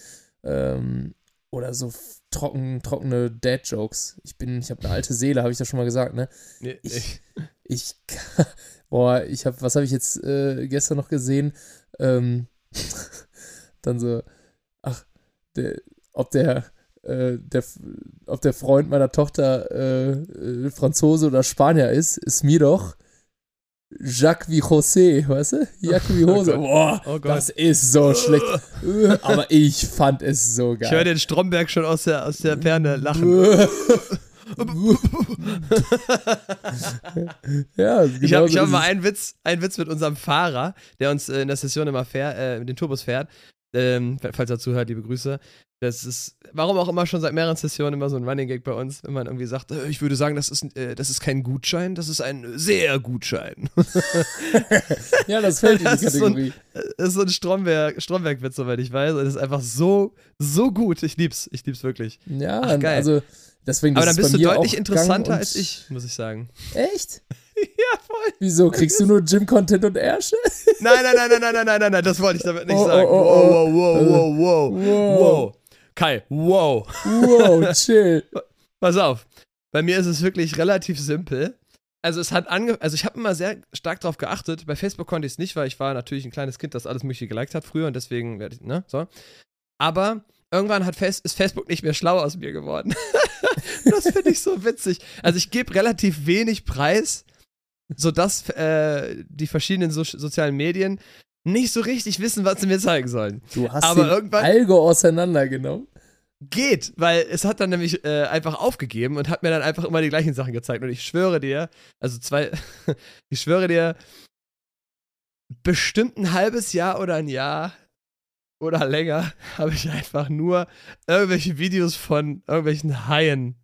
Ähm, oder so trocken, trockene Dad-Jokes. Ich bin, ich habe eine alte Seele, habe ich das schon mal gesagt, ne? Ich, ich, boah, ich habe, was habe ich jetzt äh, gestern noch gesehen? Ähm, dann so, ach, der, ob der, äh, der, ob der Freund meiner Tochter äh, äh Franzose oder Spanier ist, ist mir doch Jacques wie José, weißt du? Jacques wie Hose. Oh Boah, oh das ist so schlecht. Aber ich fand es so geil. Ich höre den Stromberg schon aus der, aus der Ferne lachen. ja, genau ich habe hab mal einen Witz, einen Witz mit unserem Fahrer, der uns äh, in der Session immer fährt, äh, mit den Turbos fährt. Ähm, falls er zuhört, liebe Grüße. Das ist, warum auch immer schon seit mehreren Sessionen immer so ein Running Gag bei uns, wenn man irgendwie sagt, äh, ich würde sagen, das ist, äh, das ist kein Gutschein, das ist ein sehr Gutschein. ja, das fällt in die das Ist so ein, das äh, ist so ein Stromberg, Stromberg-Witz, soweit ich weiß. Das ist einfach so, so gut. Ich lieb's, ich lieb's wirklich. Ja, Ach, geil. also deswegen Aber dann bist du deutlich interessanter als ich, muss ich sagen. Echt? Ja, voll. Wieso? Kriegst du nur Gym-Content und Ärsche? Nein, nein, nein, nein, nein, nein, nein, nein, das wollte ich damit nicht oh, sagen. Oh, oh, oh. wow, wow, wow, wow, wow, wow. wow. Kai, wow. Wow, chill. Pass auf. Bei mir ist es wirklich relativ simpel. Also es hat ange also ich habe immer sehr stark darauf geachtet. Bei Facebook konnte ich es nicht, weil ich war natürlich ein kleines Kind, das alles mögliche geliked hat früher und deswegen werde ich, ne, so. Aber irgendwann hat Face ist Facebook nicht mehr schlau aus mir geworden. das finde ich so witzig. Also ich gebe relativ wenig Preis, sodass äh, die verschiedenen so sozialen Medien nicht so richtig wissen, was sie mir zeigen sollen. Du hast Aber irgendwann Algo auseinandergenommen. Geht, weil es hat dann nämlich äh, einfach aufgegeben und hat mir dann einfach immer die gleichen Sachen gezeigt. Und ich schwöre dir, also zwei, ich schwöre dir, bestimmt ein halbes Jahr oder ein Jahr oder länger habe ich einfach nur irgendwelche Videos von irgendwelchen Haien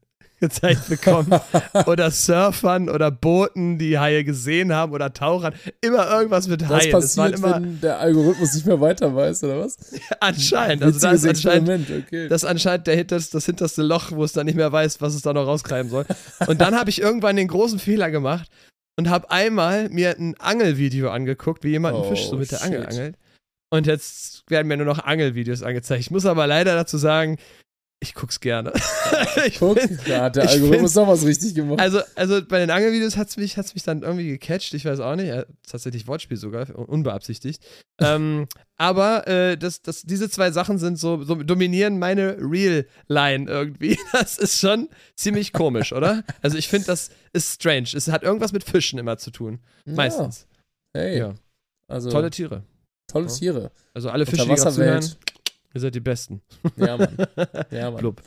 gezeigt bekommen. oder Surfern oder Booten, die Haie gesehen haben oder Tauchern. Immer irgendwas mit Haien. Das passiert, immer, wenn der Algorithmus nicht mehr weiter weiß, oder was? anscheinend. Also das ist anscheinend, okay. das ist anscheinend der, das, das hinterste Loch, wo es dann nicht mehr weiß, was es da noch rausgreifen soll. Und dann habe ich irgendwann den großen Fehler gemacht und habe einmal mir ein Angelvideo angeguckt, wie jemand einen oh, Fisch so mit der shit. Angel angelt. Und jetzt werden mir nur noch Angelvideos angezeigt. Ich muss aber leider dazu sagen, ich guck's gerne. ich Guck, da hat der Algorithmus doch was richtig gemacht. Also, also bei den Angelvideos hat es mich, hat's mich dann irgendwie gecatcht, ich weiß auch nicht. Tatsächlich Wortspiel sogar, unbeabsichtigt. ähm, aber äh, das, das, diese zwei Sachen sind so, so dominieren meine Real-Line irgendwie. Das ist schon ziemlich komisch, oder? Also ich finde, das ist strange. Es hat irgendwas mit Fischen immer zu tun. Meistens. Ja. Hey. Ja. Also, Tolle Tiere. Tolle. Tiere. Also alle Fische, die zuhören, ihr seid die Besten. Ja, Mann. Ja, Mann. Blub.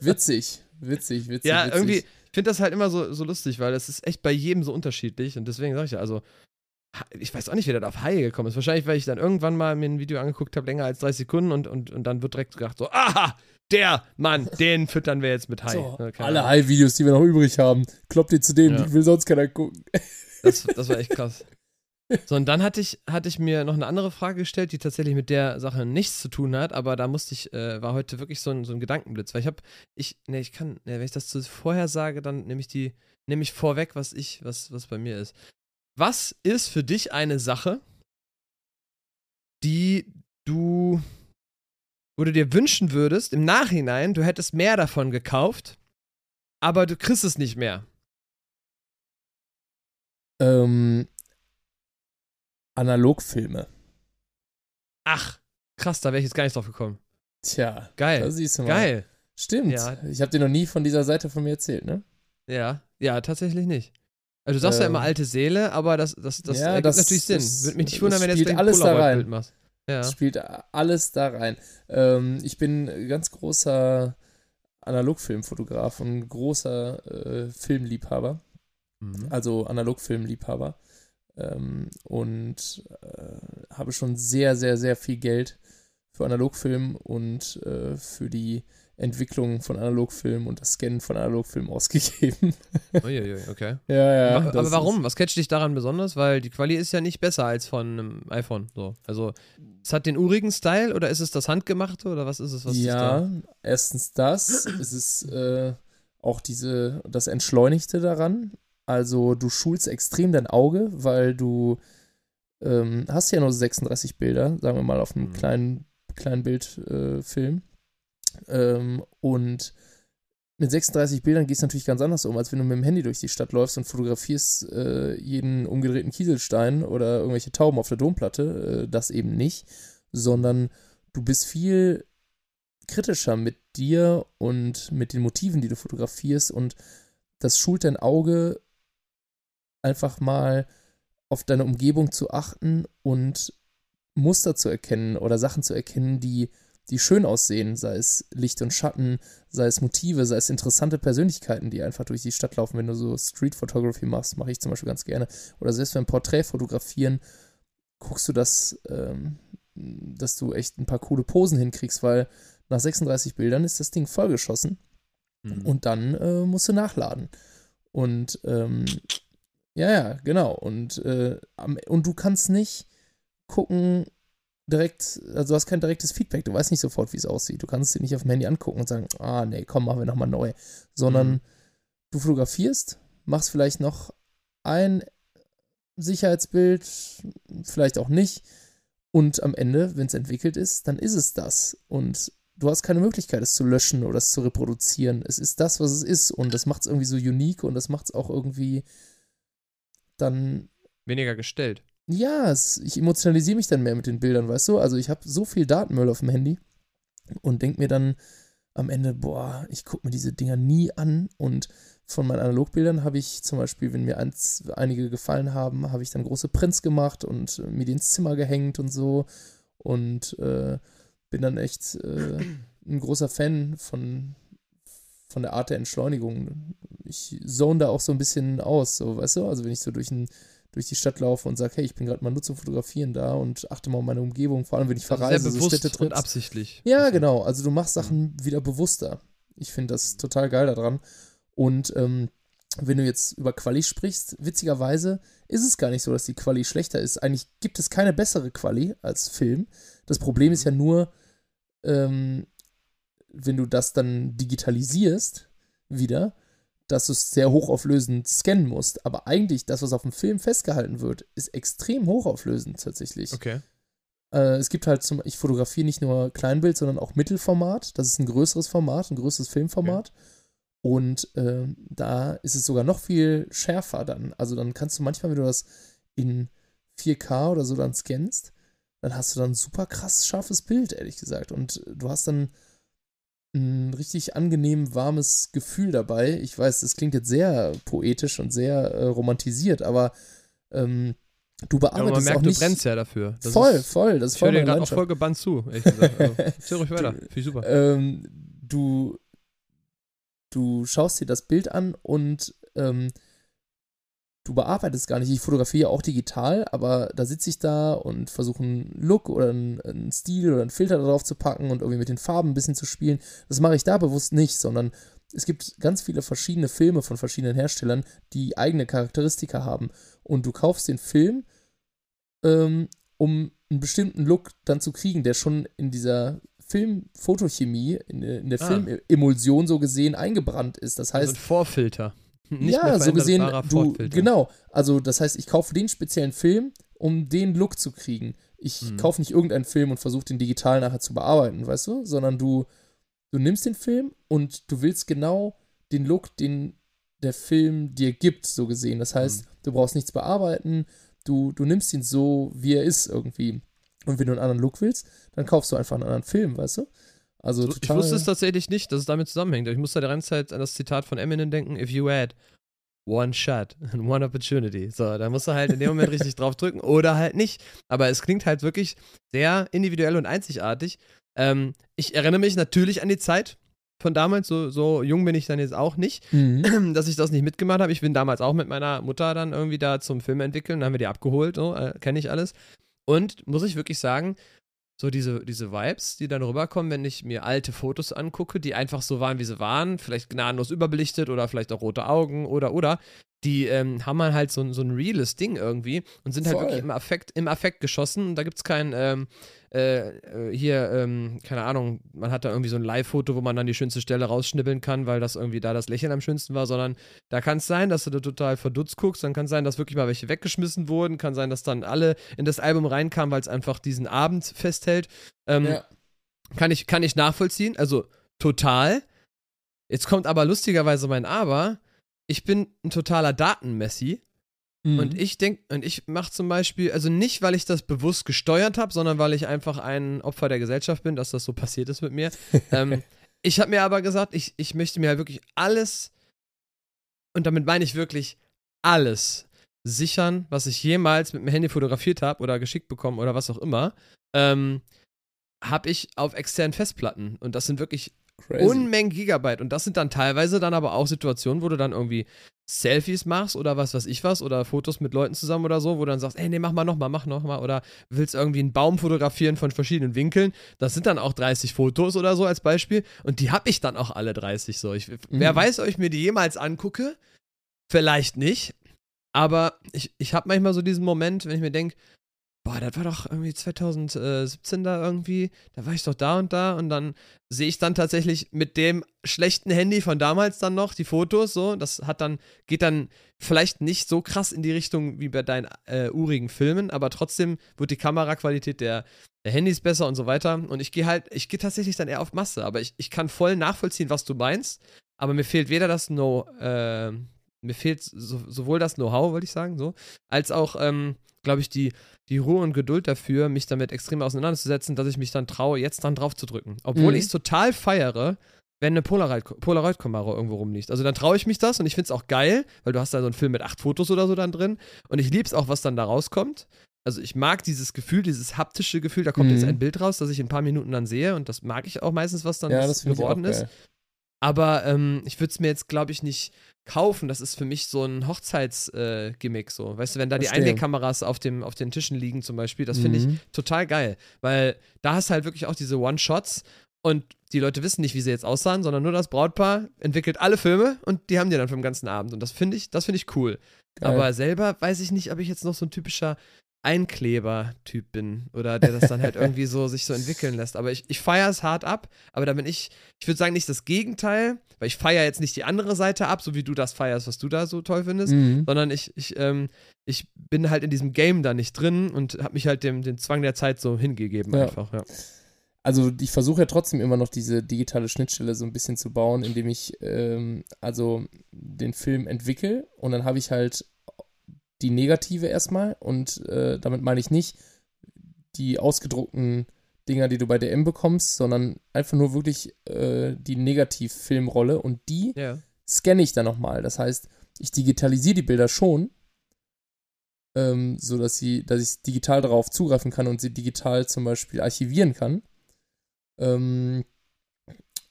witzig, witzig, witzig. Ja, witzig. irgendwie, ich finde das halt immer so, so lustig, weil es ist echt bei jedem so unterschiedlich und deswegen sage ich ja, also ich weiß auch nicht, wie der auf Haie gekommen ist. Wahrscheinlich, weil ich dann irgendwann mal mir ein Video angeguckt habe, länger als 30 Sekunden und, und, und dann wird direkt gedacht so, aha, der Mann, den füttern wir jetzt mit Hai. So, ne, alle Hai-Videos, die wir noch übrig haben, kloppt ihr zu dem, ja. will sonst keiner gucken. Das, das war echt krass. So, und dann hatte ich, hatte ich mir noch eine andere Frage gestellt, die tatsächlich mit der Sache nichts zu tun hat, aber da musste ich, äh, war heute wirklich so ein, so ein Gedankenblitz, weil ich habe, ich, ne, ich kann, ne, wenn ich das zu vorher sage, dann nehme ich die, nehme ich vorweg, was ich, was, was bei mir ist. Was ist für dich eine Sache, die du wo du dir wünschen würdest, im Nachhinein, du hättest mehr davon gekauft, aber du kriegst es nicht mehr? Ähm, Analogfilme. Ach, krass, da wäre ich jetzt gar nicht drauf gekommen. Tja, geil. Da siehst du mal. Geil. Stimmt. Ja. Ich habe dir noch nie von dieser Seite von mir erzählt, ne? Ja, ja, tatsächlich nicht. Also du sagst ähm, ja immer ähm, alte Seele, aber das, das, das ja, ergibt das, natürlich Sinn. Würde mich nicht wundern, wenn du jetzt alles da rein. machst. Ja. Spielt alles da rein. Ähm, ich bin ganz großer Analogfilmfotograf und großer äh, Filmliebhaber. Mhm. Also Analogfilmliebhaber. Ähm, und äh, habe schon sehr, sehr, sehr viel Geld für Analogfilm und äh, für die Entwicklung von Analogfilm und das Scannen von Analogfilm ausgegeben. Uiuiui, okay. ja, ja. Aber warum? Was catcht dich daran besonders? Weil die Quali ist ja nicht besser als von einem iPhone. So. Also, es hat den urigen Style oder ist es das Handgemachte oder was ist es? Was ja, da? erstens das. es ist äh, auch diese, das Entschleunigte daran. Also, du schulst extrem dein Auge, weil du ähm, hast ja nur 36 Bilder, sagen wir mal, auf einem mhm. kleinen, kleinen Bildfilm. Äh, ähm, und mit 36 Bildern gehst du natürlich ganz anders um, als wenn du mit dem Handy durch die Stadt läufst und fotografierst äh, jeden umgedrehten Kieselstein oder irgendwelche Tauben auf der Domplatte. Äh, das eben nicht, sondern du bist viel kritischer mit dir und mit den Motiven, die du fotografierst und das schult dein Auge einfach mal auf deine Umgebung zu achten und Muster zu erkennen oder Sachen zu erkennen, die die schön aussehen, sei es Licht und Schatten, sei es Motive, sei es interessante Persönlichkeiten, die einfach durch die Stadt laufen. Wenn du so Street Photography machst, mache ich zum Beispiel ganz gerne. Oder selbst beim Porträt fotografieren, guckst du das, ähm, dass du echt ein paar coole Posen hinkriegst, weil nach 36 Bildern ist das Ding vollgeschossen mhm. und dann äh, musst du nachladen. Und ähm, ja, ja, genau. Und, äh, und du kannst nicht gucken, direkt, also du hast kein direktes Feedback, du weißt nicht sofort, wie es aussieht. Du kannst es dir nicht auf dem Handy angucken und sagen, ah nee, komm, machen wir nochmal neu. Sondern mhm. du fotografierst, machst vielleicht noch ein Sicherheitsbild, vielleicht auch nicht. Und am Ende, wenn es entwickelt ist, dann ist es das. Und du hast keine Möglichkeit, es zu löschen oder es zu reproduzieren. Es ist das, was es ist. Und das macht es irgendwie so unique und das macht es auch irgendwie dann. Weniger gestellt ja, es, ich emotionalisiere mich dann mehr mit den Bildern, weißt du? Also ich habe so viel Datenmüll auf dem Handy und denke mir dann am Ende, boah, ich gucke mir diese Dinger nie an und von meinen Analogbildern habe ich zum Beispiel, wenn mir eins, einige gefallen haben, habe ich dann große Prints gemacht und äh, mir die ins Zimmer gehängt und so und äh, bin dann echt äh, ein großer Fan von, von der Art der Entschleunigung. Ich zone da auch so ein bisschen aus, so, weißt du? Also wenn ich so durch ein durch die Stadt laufe und sage, hey, ich bin gerade mal nur zum Fotografieren da und achte mal auf meine Umgebung, vor allem wenn ich also verreise. Also sehr bewusst so und absichtlich. Ja, genau. Also du machst Sachen wieder bewusster. Ich finde das total geil daran. Und ähm, wenn du jetzt über Quali sprichst, witzigerweise ist es gar nicht so, dass die Quali schlechter ist. Eigentlich gibt es keine bessere Quali als Film. Das Problem ist ja nur, ähm, wenn du das dann digitalisierst wieder, dass du es sehr hochauflösend scannen musst. Aber eigentlich, das, was auf dem Film festgehalten wird, ist extrem hochauflösend tatsächlich. Okay. Äh, es gibt halt zum, ich fotografiere nicht nur Kleinbild, sondern auch Mittelformat. Das ist ein größeres Format, ein größeres Filmformat. Okay. Und äh, da ist es sogar noch viel schärfer dann. Also dann kannst du manchmal, wenn du das in 4K oder so dann scannst, dann hast du dann ein super krass scharfes Bild, ehrlich gesagt. Und du hast dann ein richtig angenehm warmes Gefühl dabei. Ich weiß, das klingt jetzt sehr poetisch und sehr äh, romantisiert, aber ähm, du bearbeitest ja, man merkt, auch nicht. Du brennst ja dafür. Das voll, ist, voll. Das ist voll ich höre dir gerade auch voll gebannt zu, ehrlich gesagt. Also, ruhig weiter. Finde ich super. Ähm, du, du schaust dir das Bild an und ähm, du bearbeitest gar nicht. Ich fotografiere auch digital, aber da sitze ich da und versuche einen Look oder einen, einen, Stil oder einen Filter darauf zu packen und irgendwie mit den Farben ein bisschen zu spielen. Das mache ich da bewusst nicht, sondern es gibt ganz viele verschiedene Filme von verschiedenen Herstellern, die eigene Charakteristika haben. Und du kaufst den Film, ähm, um einen bestimmten Look dann zu kriegen, der schon in dieser Filmfotochemie, in, in der ah. Filmemulsion so gesehen eingebrannt ist. Das heißt. Also ein Vorfilter. Nicht ja, so gesehen, du, genau. Also, das heißt, ich kaufe den speziellen Film, um den Look zu kriegen. Ich mhm. kaufe nicht irgendeinen Film und versuche den digital nachher zu bearbeiten, weißt du? Sondern du, du nimmst den Film und du willst genau den Look, den der Film dir gibt, so gesehen. Das heißt, mhm. du brauchst nichts bearbeiten, du, du nimmst ihn so, wie er ist irgendwie. Und wenn du einen anderen Look willst, dann kaufst du einfach einen anderen Film, weißt du? Also so, ich wusste es tatsächlich nicht, dass es damit zusammenhängt. Ich musste die ganze Zeit an das Zitat von Eminem denken: If you had one shot and one opportunity. So, da musst du halt in dem Moment richtig drauf drücken oder halt nicht. Aber es klingt halt wirklich sehr individuell und einzigartig. Ähm, ich erinnere mich natürlich an die Zeit von damals, so, so jung bin ich dann jetzt auch nicht, mhm. dass ich das nicht mitgemacht habe. Ich bin damals auch mit meiner Mutter dann irgendwie da zum Film entwickeln, dann haben wir die abgeholt, so, äh, kenne ich alles. Und muss ich wirklich sagen, so diese, diese Vibes, die dann rüberkommen, wenn ich mir alte Fotos angucke, die einfach so waren, wie sie waren, vielleicht gnadenlos überbelichtet oder vielleicht auch rote Augen oder oder, die ähm, haben halt so, so ein reales Ding irgendwie und sind halt Voll. wirklich im Affekt, im Affekt geschossen. Und da gibt es kein, ähm, äh, äh, hier, ähm, keine Ahnung, man hat da irgendwie so ein Live-Foto, wo man dann die schönste Stelle rausschnibbeln kann, weil das irgendwie da das Lächeln am schönsten war, sondern da kann es sein, dass du da total verdutzt guckst, dann kann es sein, dass wirklich mal welche weggeschmissen wurden, kann sein, dass dann alle in das Album reinkamen, weil es einfach diesen Abend festhält. Ähm, ja. kann, ich, kann ich nachvollziehen, also total. Jetzt kommt aber lustigerweise mein Aber. Ich bin ein totaler Datenmessi. Mhm. Und ich denke, und ich mache zum Beispiel, also nicht, weil ich das bewusst gesteuert habe, sondern weil ich einfach ein Opfer der Gesellschaft bin, dass das so passiert ist mit mir. ähm, ich habe mir aber gesagt, ich, ich möchte mir halt wirklich alles, und damit meine ich wirklich alles, sichern, was ich jemals mit dem Handy fotografiert habe oder geschickt bekommen oder was auch immer, ähm, habe ich auf externen Festplatten. Und das sind wirklich Crazy. Unmengen Gigabyte. Und das sind dann teilweise dann aber auch Situationen, wo du dann irgendwie Selfies machst oder was weiß ich was oder Fotos mit Leuten zusammen oder so, wo du dann sagst, ey, nee, mach mal nochmal, mach nochmal oder willst irgendwie einen Baum fotografieren von verschiedenen Winkeln. Das sind dann auch 30 Fotos oder so als Beispiel und die habe ich dann auch alle 30 so. Ich, mhm. Wer weiß, ob ich mir die jemals angucke? Vielleicht nicht. Aber ich, ich habe manchmal so diesen Moment, wenn ich mir denke, boah, das war doch irgendwie 2017 da irgendwie, da war ich doch da und da und dann sehe ich dann tatsächlich mit dem schlechten Handy von damals dann noch die Fotos so, das hat dann, geht dann vielleicht nicht so krass in die Richtung wie bei deinen äh, urigen Filmen, aber trotzdem wird die Kameraqualität der, Handys besser und so weiter. Und ich gehe halt, ich gehe tatsächlich dann eher auf Masse, aber ich, ich kann voll nachvollziehen, was du meinst, aber mir fehlt weder das No, äh, mir fehlt so, sowohl das Know-how, wollte ich sagen, so, als auch, ähm, glaube ich, die, die Ruhe und Geduld dafür, mich damit extrem auseinanderzusetzen, dass ich mich dann traue, jetzt dann drauf zu drücken. Obwohl mhm. ich es total feiere, wenn eine Polaroid-Kamera irgendwo rumliegt. Also dann traue ich mich das und ich finde es auch geil, weil du hast da so einen Film mit acht Fotos oder so dann drin und ich liebe es auch, was dann da rauskommt. Also ich mag dieses Gefühl, dieses haptische Gefühl, da kommt mhm. jetzt ein Bild raus, das ich in ein paar Minuten dann sehe und das mag ich auch meistens, was dann ja, geworden ist. Aber ähm, ich würde es mir jetzt, glaube ich, nicht kaufen. Das ist für mich so ein Hochzeitsgimmick, äh, so. Weißt du, wenn da die Einwegkameras auf, dem, auf den Tischen liegen zum Beispiel, das finde mhm. ich total geil. Weil da hast du halt wirklich auch diese One-Shots und die Leute wissen nicht, wie sie jetzt aussahen, sondern nur das Brautpaar entwickelt alle Filme und die haben die dann für den ganzen Abend. Und das finde ich, das finde ich cool. Geil. Aber selber weiß ich nicht, ob ich jetzt noch so ein typischer Einkleber-Typ bin oder der das dann halt irgendwie so sich so entwickeln lässt. Aber ich, ich feiere es hart ab, aber da bin ich, ich würde sagen, nicht das Gegenteil, weil ich feiere jetzt nicht die andere Seite ab, so wie du das feierst, was du da so toll findest, mhm. sondern ich, ich, ähm, ich bin halt in diesem Game da nicht drin und habe mich halt dem, dem Zwang der Zeit so hingegeben ja. einfach, ja. Also ich versuche ja trotzdem immer noch diese digitale Schnittstelle so ein bisschen zu bauen, indem ich ähm, also den Film entwickle und dann habe ich halt die negative erstmal und äh, damit meine ich nicht die ausgedruckten Dinger, die du bei DM bekommst, sondern einfach nur wirklich äh, die Negativfilmrolle und die ja. scanne ich dann nochmal. Das heißt, ich digitalisiere die Bilder schon, ähm, so dass sie, dass ich digital darauf zugreifen kann und sie digital zum Beispiel archivieren kann. Ähm,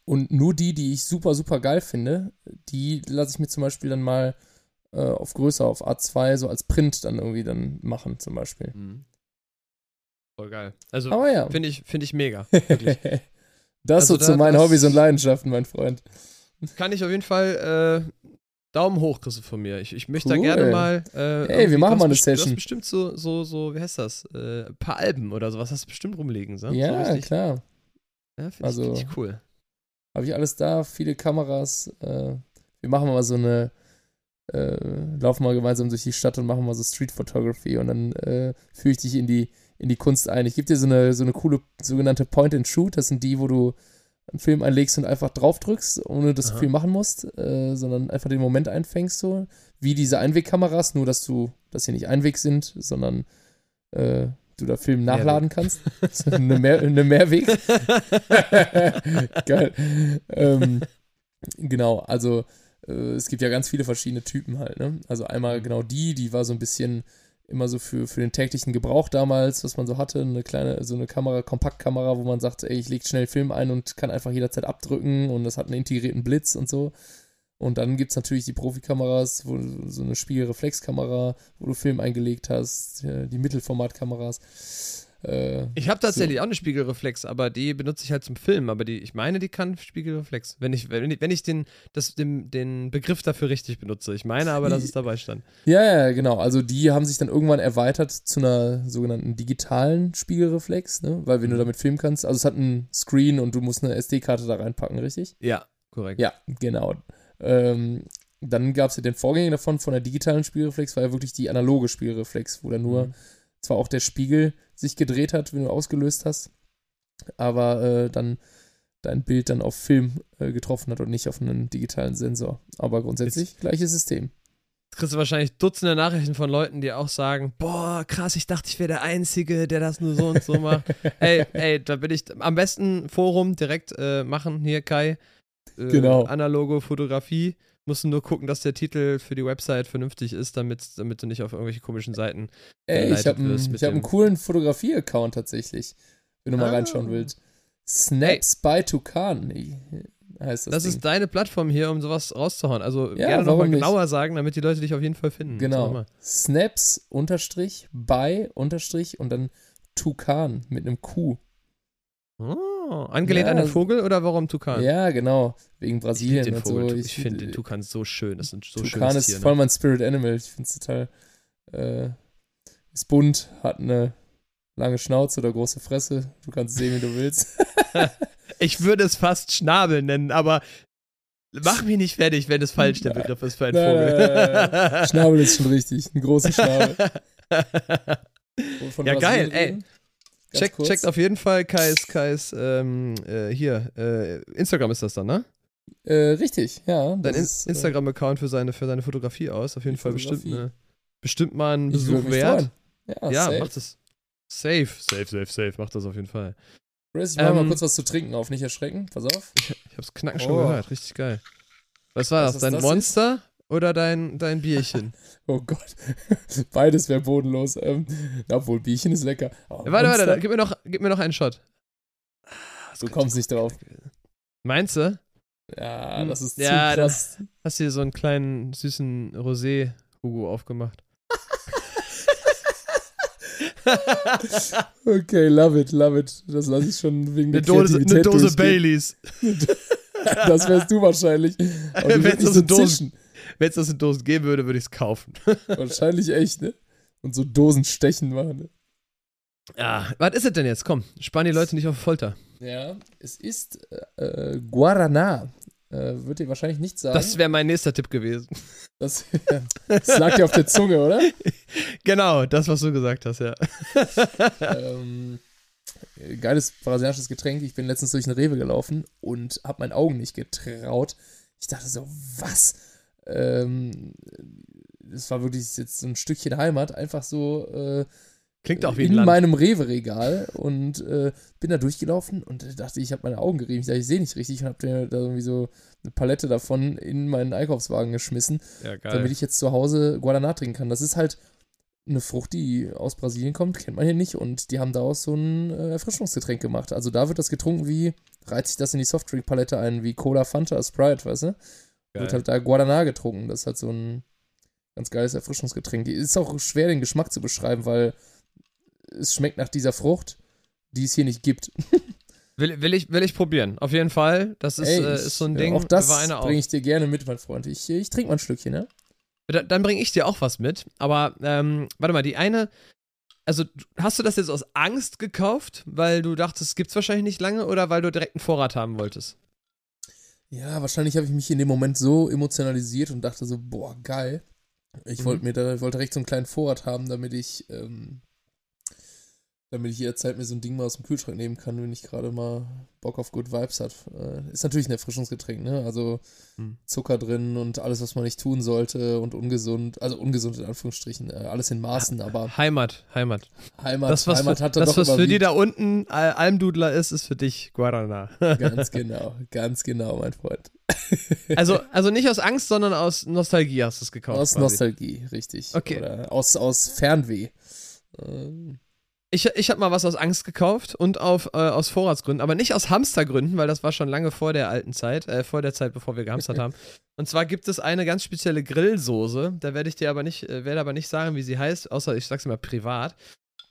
und nur die, die ich super, super geil finde, die lasse ich mir zum Beispiel dann mal äh, auf größer, auf A2, so als Print dann irgendwie dann machen, zum Beispiel. Mhm. Voll geil. Also ja. finde ich, find ich mega. das also so da, zu meinen Hobbys und Leidenschaften, mein Freund. Kann ich auf jeden Fall äh, Daumen hoch kriegst du von mir. Ich, ich möchte cool. da gerne mal. Äh, hey, wir machen mal eine Session. Du hast bestimmt so, so, so, wie heißt das? Äh, ein paar Alben oder sowas hast du bestimmt rumliegen, so? Ja, so klar. Ja, finde also, ich, find ich cool. Habe ich alles da, viele Kameras. Äh, wir machen mal so eine. Äh, laufen mal gemeinsam durch die Stadt und machen mal so Street Photography und dann äh, führe ich dich in die, in die Kunst ein. Ich gebe dir so eine, so eine coole sogenannte Point and Shoot. Das sind die, wo du einen Film einlegst und einfach draufdrückst, ohne dass Aha. du viel machen musst, äh, sondern einfach den Moment einfängst, so wie diese Einwegkameras, nur dass du, dass sie nicht Einweg sind, sondern äh, du da Film nachladen Mehrweg. kannst. eine, Mehr, eine Mehrweg. Geil. Ähm, genau, also äh, es gibt ja ganz viele verschiedene Typen halt, ne? Also einmal mhm. genau die, die war so ein bisschen immer so für, für den täglichen Gebrauch damals, was man so hatte, eine kleine, so eine Kamera, Kompaktkamera, wo man sagt, ey, ich lege schnell Film ein und kann einfach jederzeit abdrücken und das hat einen integrierten Blitz und so. Und dann gibt es natürlich die Profikameras, wo so eine Spiegelreflexkamera, wo du Film eingelegt hast, die Mittelformatkameras. Äh, ich habe tatsächlich so. auch eine Spiegelreflex, aber die benutze ich halt zum Filmen. Aber die, ich meine, die kann Spiegelreflex. Wenn ich, wenn ich, wenn ich den, das, den, den Begriff dafür richtig benutze. Ich meine aber, dass es dabei stand. Ja, ja, genau. Also die haben sich dann irgendwann erweitert zu einer sogenannten digitalen Spiegelreflex, ne? Weil wenn du mhm. damit filmen kannst, also es hat einen Screen und du musst eine SD-Karte da reinpacken, richtig? Ja, korrekt. Ja, genau. Ähm, dann gab es ja den Vorgänger davon, von der digitalen Spielreflex, war ja wirklich die analoge Spielreflex, wo dann nur mhm. Zwar auch der Spiegel sich gedreht hat, wenn du ausgelöst hast, aber äh, dann dein Bild dann auf Film äh, getroffen hat und nicht auf einen digitalen Sensor. Aber grundsätzlich gleiches System. Kriegst du wahrscheinlich Dutzende Nachrichten von Leuten, die auch sagen, boah, krass, ich dachte, ich wäre der Einzige, der das nur so und so macht. ey, ey, da bin ich am besten Forum direkt äh, machen, hier Kai. Äh, genau. Analoge Fotografie musst du nur gucken, dass der Titel für die Website vernünftig ist, damit, damit du nicht auf irgendwelche komischen Seiten Ey, ich habe einen, coolen Fotografie-Account tatsächlich, wenn du ah. mal reinschauen willst. Snaps Ey. by Tukan heißt das. Das Ding. ist deine Plattform hier, um sowas rauszuhauen. Also ja, gerne nochmal genauer sagen, damit die Leute dich auf jeden Fall finden. Genau. Snaps unterstrich by unterstrich und dann Tukan mit einem Q. Oh, angelehnt ja, an den Vogel oder warum Tukan? Ja, genau. Wegen Brasilien ich und Vogel, so. Ich, ich finde den Tukan so schön. Das sind so Tukan ist Tier, voll mein Spirit Animal. Ich finde es total. Äh, ist bunt, hat eine lange Schnauze oder große Fresse. Du kannst sehen, wie du willst. ich würde es fast Schnabel nennen, aber mach mich nicht fertig, wenn es falsch der Begriff ist für einen Vogel. Schnabel ist schon richtig. Ein großer Schnabel. ja, geil, ey. Check, checkt auf jeden Fall Kais, Kais, ähm, äh, hier, äh, Instagram ist das dann, ne? Äh, richtig, ja. Dein in äh, Instagram-Account für seine, für seine Fotografie aus, auf jeden Fall bestimmt, ne, bestimmt mal ein Besuch wert. Ja, ja macht das. Safe, safe, safe, safe, macht das auf jeden Fall. Chris, ich mach ähm, mal kurz was zu trinken auf, nicht erschrecken, pass auf. Ich, ich hab's knacken oh. schon gehört, richtig geil. Was war was das, dein das Monster? Ist? Oder dein, dein Bierchen? oh Gott. Beides wäre bodenlos. Ähm, obwohl, Bierchen ist lecker. Oh, warte, warte, gib mir, noch, gib mir noch einen Shot. Du kommst nicht drauf. Meinst du? Ja, hm, das ist ja, zu krass. Hast du hier so einen kleinen süßen Rosé-Hugo aufgemacht? okay, love it, love it. Das lasse ich schon wegen eine der Dose, Eine Dose Baileys. das wärst du wahrscheinlich. Aber du so, so Dosen, wenn es das in Dosen geben würde, würde ich es kaufen. Wahrscheinlich echt, ne? Und so Dosen stechen machen, ne? Ja, was ist es denn jetzt? Komm, spann die Leute nicht auf Folter. Ja, es ist äh, Guarana. Äh, wird dir wahrscheinlich nicht sagen. Das wäre mein nächster Tipp gewesen. Das, das lag dir auf der Zunge, oder? Genau, das, was du gesagt hast, ja. ähm, geiles brasilianisches Getränk. Ich bin letztens durch eine Rewe gelaufen und habe meinen Augen nicht getraut. Ich dachte so, was? Ähm, das war wirklich jetzt so ein Stückchen Heimat, einfach so äh, Klingt auch wie in Land. meinem Rewe-Regal und äh, bin da durchgelaufen und dachte, ich habe meine Augen gerieben. Ich dachte, ich sehe nicht richtig und habe da irgendwie so eine Palette davon in meinen Einkaufswagen geschmissen, ja, damit ich jetzt zu Hause Guadana trinken kann. Das ist halt eine Frucht, die aus Brasilien kommt, kennt man hier nicht und die haben daraus so ein äh, Erfrischungsgetränk gemacht. Also da wird das getrunken wie, reiht sich das in die Softdrink-Palette ein, wie Cola, Fanta, Sprite, weißt du? Geil. Wird halt da Guadana getrunken. Das ist halt so ein ganz geiles Erfrischungsgetränk. Ist auch schwer, den Geschmack zu beschreiben, weil es schmeckt nach dieser Frucht, die es hier nicht gibt. will, will, ich, will ich probieren, auf jeden Fall. Das ist, Ey, äh, ist so ein Ding. Auch das bringe ich dir gerne mit, mein Freund. Ich, ich trinke mal ein Stückchen, ne? Dann bringe ich dir auch was mit. Aber, ähm, warte mal, die eine. Also, hast du das jetzt aus Angst gekauft, weil du dachtest, es gibt es wahrscheinlich nicht lange oder weil du direkt einen Vorrat haben wolltest? Ja, wahrscheinlich habe ich mich in dem Moment so emotionalisiert und dachte so, boah, geil. Ich mhm. wollte mir da, ich wollte recht so einen kleinen Vorrat haben, damit ich ähm, damit ich jederzeit mir so ein Ding mal aus dem Kühlschrank nehmen kann, wenn ich gerade mal Bock auf Good Vibes hat. Äh, ist natürlich ein Erfrischungsgetränk, ne? Also hm. Zucker drin und alles, was man nicht tun sollte und ungesund, also ungesund in Anführungsstrichen, äh, alles in Maßen, aber. Heimat, Heimat. Heimat, das, was Heimat für, hat Das, was für die da unten Almdudler ist, ist für dich Guarana. ganz genau, ganz genau, mein Freund. also, also nicht aus Angst, sondern aus Nostalgie hast du es gekauft. Aus quasi. Nostalgie, richtig. Okay. Oder aus, aus Fernweh. Ähm, ich, ich habe mal was aus Angst gekauft und auf, äh, aus Vorratsgründen, aber nicht aus Hamstergründen, weil das war schon lange vor der alten Zeit, äh, vor der Zeit, bevor wir gehamstert haben. Und zwar gibt es eine ganz spezielle Grillsoße, da werde ich dir aber nicht, äh, werde aber nicht sagen, wie sie heißt, außer ich sag's immer privat.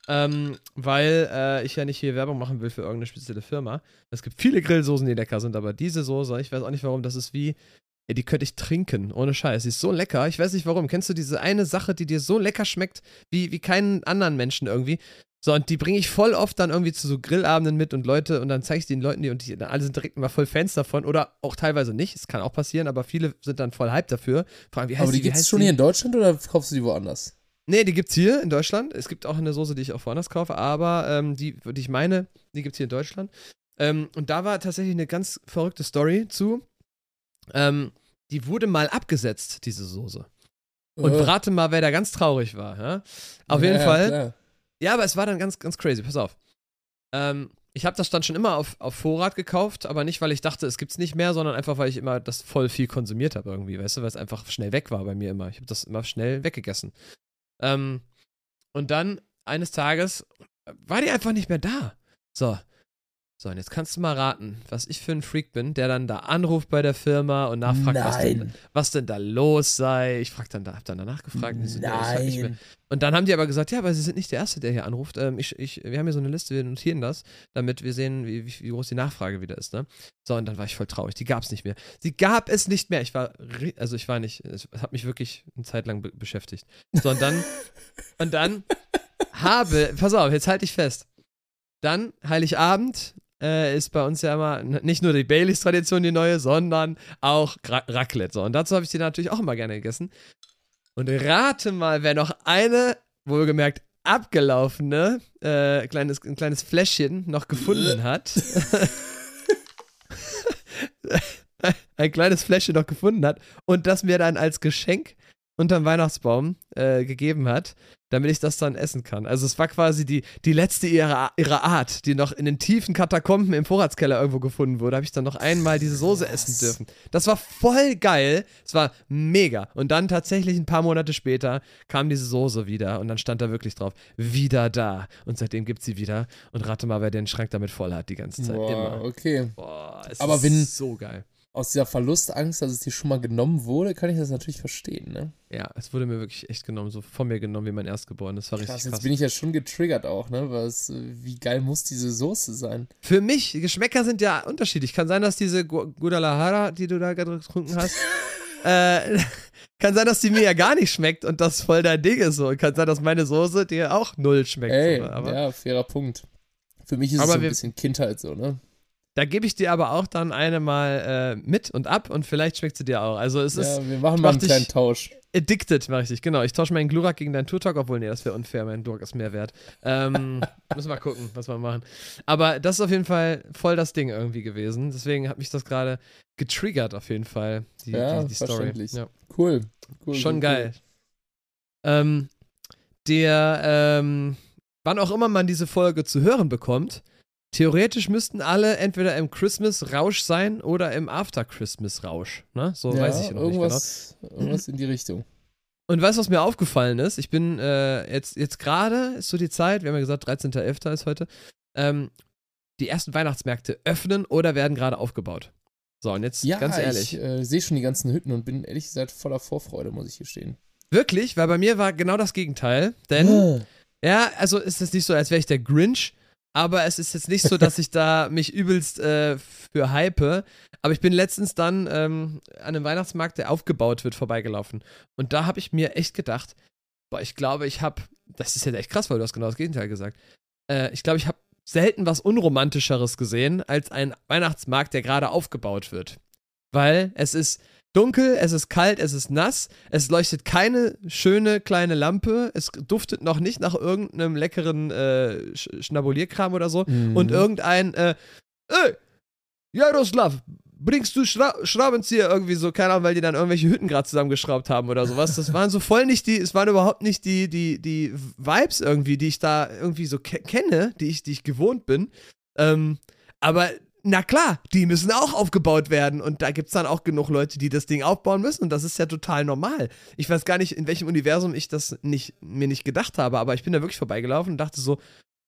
Ähm, weil äh, ich ja nicht hier Werbung machen will für irgendeine spezielle Firma. Es gibt viele Grillsoßen, die lecker sind, aber diese Soße, ich weiß auch nicht warum, das ist wie, ja, die könnte ich trinken, ohne Scheiß. Sie ist so lecker. Ich weiß nicht warum. Kennst du diese eine Sache, die dir so lecker schmeckt, wie, wie keinen anderen Menschen irgendwie? So, und die bringe ich voll oft dann irgendwie zu so Grillabenden mit und Leute, und dann zeige ich den Leuten die und die, alle sind direkt immer voll Fans davon oder auch teilweise nicht. Es kann auch passieren, aber viele sind dann voll Hype dafür. Fragen, wie heißt aber die, die gibt es schon die? hier in Deutschland oder kaufst du die woanders? Nee, die gibt's hier in Deutschland. Es gibt auch eine Soße, die ich auch woanders kaufe, aber ähm, die, die ich meine, die gibt's hier in Deutschland. Ähm, und da war tatsächlich eine ganz verrückte Story zu. Ähm, die wurde mal abgesetzt, diese Soße. Und äh. rate mal, wer da ganz traurig war. Ja? Auf ja, jeden Fall. Klar ja, aber es war dann ganz, ganz crazy. Pass auf. Ähm, ich habe das dann schon immer auf, auf Vorrat gekauft, aber nicht, weil ich dachte, es gibt's nicht mehr, sondern einfach, weil ich immer das voll viel konsumiert habe irgendwie, weißt du, weil es einfach schnell weg war bei mir immer. Ich habe das immer schnell weggegessen. Ähm, und dann eines Tages war die einfach nicht mehr da. So, so, und jetzt kannst du mal raten, was ich für ein Freak bin, der dann da anruft bei der Firma und nachfragt, was denn, was denn, da los sei. Ich frag dann da, hab dann danach gefragt. Und, so, Nein. und dann haben die aber gesagt, ja, aber sie sind nicht der Erste, der hier anruft. Ähm, ich, ich, wir haben hier so eine Liste, wir notieren das, damit wir sehen, wie, wie, wie groß die Nachfrage wieder ist. Ne? So, und dann war ich voll traurig. Die gab es nicht mehr. Sie gab es nicht mehr. Ich war, also ich war nicht, es hat mich wirklich eine Zeit lang be beschäftigt. So, und dann, und dann habe, pass auf, jetzt halte ich fest. Dann Heiligabend äh, ist bei uns ja immer nicht nur die Baileys-Tradition die neue, sondern auch Raclette. So. Und dazu habe ich die natürlich auch immer gerne gegessen. Und rate mal, wer noch eine, wohlgemerkt, abgelaufene, äh, kleines, ein kleines Fläschchen noch gefunden hat. ein kleines Fläschchen noch gefunden hat und das mir dann als Geschenk unterm Weihnachtsbaum äh, gegeben hat, damit ich das dann essen kann. Also es war quasi die, die letzte ihrer, ihrer Art, die noch in den tiefen Katakomben im Vorratskeller irgendwo gefunden wurde. habe ich dann noch einmal diese Soße essen dürfen. Das war voll geil. Es war mega. Und dann tatsächlich ein paar Monate später kam diese Soße wieder und dann stand da wirklich drauf, wieder da. Und seitdem gibt sie wieder. Und rate mal, wer den Schrank damit voll hat die ganze Zeit. Boah, Immer. okay. Boah, es Aber ist wenn, so geil aus dieser Verlustangst, dass es dir schon mal genommen wurde, kann ich das natürlich verstehen, ne? Ja, es wurde mir wirklich echt genommen, so von mir genommen wie mein Erstgeboren. Das war krass, richtig krass. Jetzt bin ich ja schon getriggert auch, ne? Was, wie geil muss diese Soße sein? Für mich, Geschmäcker sind ja unterschiedlich. Kann sein, dass diese Guadalajara, die du da getrunken hast, äh, kann sein, dass die mir ja gar nicht schmeckt und das voll dein Ding ist so. Und kann sein, dass meine Soße dir auch null schmeckt. Ey, so, aber, ja, fairer Punkt. Für mich ist es so ein bisschen Kindheit so, ne? Da gebe ich dir aber auch dann eine mal äh, mit und ab und vielleicht schmeckt sie dir auch. Also es ja, ist. wir machen mal einen kleinen Tausch. Addicted mache ich dich, genau. Ich tausche meinen Glurak gegen deinen Turtok, obwohl, nee, das wäre unfair. Mein Glurak ist mehr wert. Ähm, müssen wir mal gucken, was wir machen. Aber das ist auf jeden Fall voll das Ding irgendwie gewesen. Deswegen hat mich das gerade getriggert, auf jeden Fall, die, ja, die, die Story. Ja. Cool. cool. Schon cool, geil. Cool. Ähm, der, ähm, wann auch immer man diese Folge zu hören bekommt, Theoretisch müssten alle entweder im Christmas-Rausch sein oder im After-Christmas-Rausch. Ne? So ja, weiß ich noch irgendwas, nicht genau. Irgendwas in die Richtung. Und weißt du, was mir aufgefallen ist? Ich bin äh, jetzt, jetzt gerade, ist so die Zeit, wir haben ja gesagt, 13.11. ist heute, ähm, die ersten Weihnachtsmärkte öffnen oder werden gerade aufgebaut. So, und jetzt ja, ganz ehrlich. Ich äh, sehe schon die ganzen Hütten und bin ehrlich gesagt voller Vorfreude, muss ich gestehen. Wirklich? Weil bei mir war genau das Gegenteil. Denn, oh. ja, also ist es nicht so, als wäre ich der Grinch, aber es ist jetzt nicht so, dass ich da mich übelst äh, für hype. Aber ich bin letztens dann ähm, an einem Weihnachtsmarkt, der aufgebaut wird, vorbeigelaufen. Und da habe ich mir echt gedacht, boah, ich glaube, ich habe, das ist jetzt echt krass, weil du hast genau das Gegenteil gesagt. Äh, ich glaube, ich habe selten was Unromantischeres gesehen als ein Weihnachtsmarkt, der gerade aufgebaut wird. Weil es ist dunkel, es ist kalt, es ist nass, es leuchtet keine schöne kleine Lampe, es duftet noch nicht nach irgendeinem leckeren äh, Schnabulierkram oder so mhm. und irgendein, äh, ey, Jaroslav, bringst du Schra Schraubenzieher irgendwie so, keine Ahnung, weil die dann irgendwelche Hütten gerade zusammengeschraubt haben oder sowas. Das waren so voll nicht die, es waren überhaupt nicht die, die, die Vibes irgendwie, die ich da irgendwie so ke kenne, die ich, die ich gewohnt bin. Ähm, aber na klar, die müssen auch aufgebaut werden und da gibt es dann auch genug Leute, die das Ding aufbauen müssen und das ist ja total normal. Ich weiß gar nicht, in welchem Universum ich das nicht, mir nicht gedacht habe, aber ich bin da wirklich vorbeigelaufen und dachte so,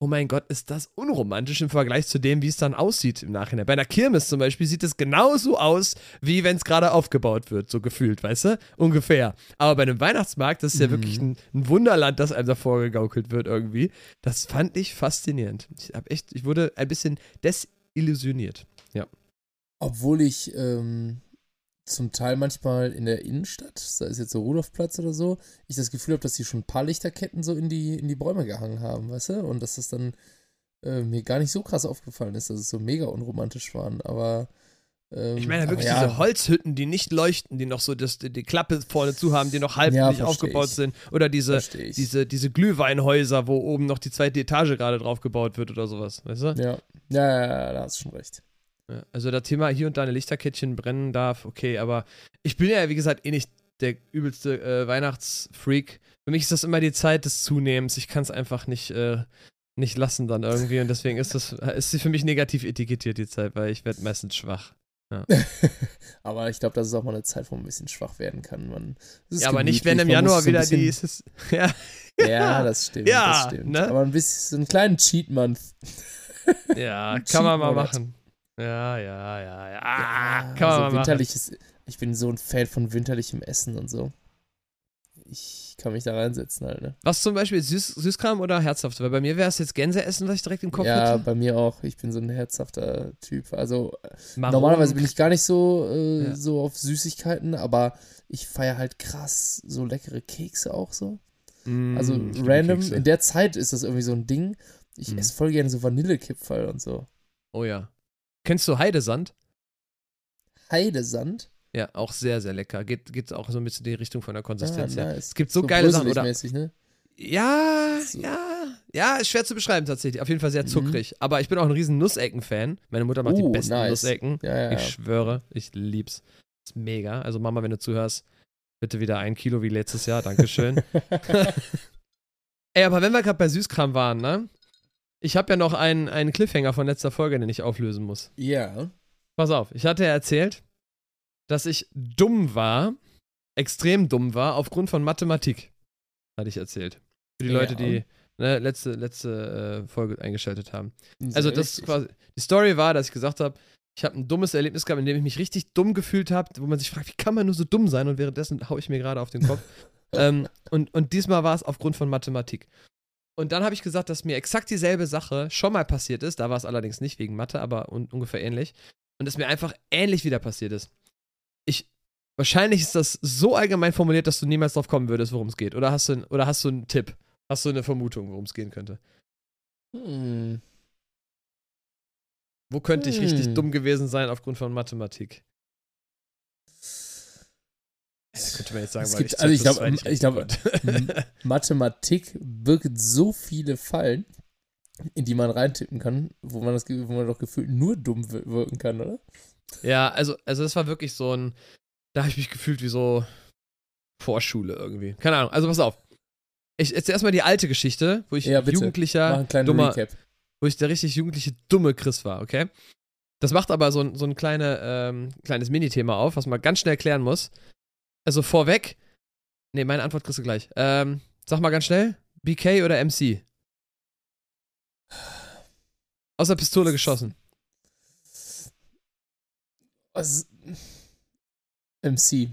oh mein Gott, ist das unromantisch im Vergleich zu dem, wie es dann aussieht im Nachhinein. Bei einer Kirmes zum Beispiel sieht es genauso aus, wie wenn es gerade aufgebaut wird, so gefühlt, weißt du? Ungefähr. Aber bei einem Weihnachtsmarkt, das ist ja mhm. wirklich ein, ein, Wunderland, das einem davor gegaukelt wird irgendwie. Das fand ich faszinierend. Ich hab echt, ich wurde ein bisschen desillusioniert. Ja. Obwohl ich ähm, zum Teil manchmal in der Innenstadt, sei es jetzt so Rudolfplatz oder so, ich das Gefühl habe, dass die schon ein paar Lichterketten so in die, in die Bäume gehangen haben, weißt du? Und dass das dann äh, mir gar nicht so krass aufgefallen ist, dass es so mega unromantisch waren, aber. Ähm, ich meine wirklich ja. diese Holzhütten, die nicht leuchten, die noch so das, die, Klappe vorne zu haben, die noch halb ja, nicht aufgebaut ich. sind. Oder diese, diese, diese Glühweinhäuser, wo oben noch die zweite Etage gerade drauf gebaut wird oder sowas, weißt du? Ja, ja, ja, ja da hast du schon recht. Also das Thema hier und da eine Lichterkettchen brennen darf, okay, aber ich bin ja, wie gesagt, eh nicht der übelste äh, Weihnachtsfreak. Für mich ist das immer die Zeit des Zunehmens. Ich kann es einfach nicht, äh, nicht lassen dann irgendwie und deswegen ist das ist sie für mich negativ etikettiert, die Zeit, weil ich werde meistens schwach. Ja. aber ich glaube, das ist auch mal eine Zeit, wo man ein bisschen schwach werden kann. Man, ja, aber nicht, wenn im Januar wieder die. Ist ja. ja, das stimmt. Ja, das stimmt. Ne? Aber ein bisschen so einen kleinen Cheat-Month. Ja, kann man mal machen. Ja, ja, ja, ja. Ah, kann also man winterliches. Ich bin so ein Fan von winterlichem Essen und so. Ich kann mich da reinsetzen halt, ne? Was zum Beispiel Süß, Süßkram oder herzhaft? Weil bei mir wäre es jetzt Gänseessen, was ich direkt im Kopf ja, hätte. Ja, bei mir auch. Ich bin so ein herzhafter Typ. Also Maron. normalerweise bin ich gar nicht so, äh, ja. so auf Süßigkeiten, aber ich feiere halt krass so leckere Kekse auch so. Mm, also random, in der Zeit ist das irgendwie so ein Ding. Ich mm. esse voll gerne so Vanillekipferl und so. Oh ja. Kennst du Heidesand? Heidesand? Ja, auch sehr, sehr lecker. Geht, geht auch so ein bisschen in die Richtung von der Konsistenz ah, nice. her. Es gibt so, so geile Sachen. Oder, ne? Ja, so. ja, ja, ist schwer zu beschreiben tatsächlich. Auf jeden Fall sehr mhm. zuckrig. Mhm. Aber ich bin auch ein riesen Nussecken-Fan. Meine Mutter macht uh, die besten nice. Nussecken. Ja, ja, ich schwöre, ich lieb's. Ist mega. Also Mama, wenn du zuhörst, bitte wieder ein Kilo wie letztes Jahr. Dankeschön. Ey, aber wenn wir gerade bei Süßkram waren, ne? Ich habe ja noch einen, einen Cliffhanger von letzter Folge, den ich auflösen muss. Ja. Pass auf, ich hatte ja erzählt, dass ich dumm war, extrem dumm war, aufgrund von Mathematik. Hatte ich erzählt. Für die ja. Leute, die ne, letzte, letzte äh, Folge eingeschaltet haben. Sehr also, das quasi, die Story war, dass ich gesagt habe, ich habe ein dummes Erlebnis gehabt, in dem ich mich richtig dumm gefühlt habe, wo man sich fragt, wie kann man nur so dumm sein? Und währenddessen haue ich mir gerade auf den Kopf. ähm, und, und diesmal war es aufgrund von Mathematik. Und dann habe ich gesagt, dass mir exakt dieselbe Sache schon mal passiert ist. Da war es allerdings nicht wegen Mathe, aber un ungefähr ähnlich. Und es mir einfach ähnlich wieder passiert ist. Ich, wahrscheinlich ist das so allgemein formuliert, dass du niemals drauf kommen würdest, worum es geht. Oder hast du, oder hast du einen Tipp? Hast du eine Vermutung, worum es gehen könnte? Hm. Wo könnte ich richtig hm. dumm gewesen sein aufgrund von Mathematik? Das könnte man jetzt sagen, es weil gibt, ich, also ich glaube, ich glaube, Mathematik birgt so viele Fallen, in die man reintippen kann, wo man das, wo man doch gefühlt nur dumm wirken kann, oder? Ja, also, also das war wirklich so ein, da habe ich mich gefühlt wie so Vorschule irgendwie. Keine Ahnung. Also pass auf. Ich erzähl erstmal die alte Geschichte, wo ich ja, jugendlicher, dummer, Recap. wo ich der richtig jugendliche dumme Chris war, okay? Das macht aber so ein, so ein kleine, ähm, kleines Minithema auf, was man ganz schnell erklären muss also vorweg, Nee, meine Antwort kriegst du gleich. Ähm, sag mal ganz schnell: BK oder MC? Aus der Pistole geschossen. Was? MC.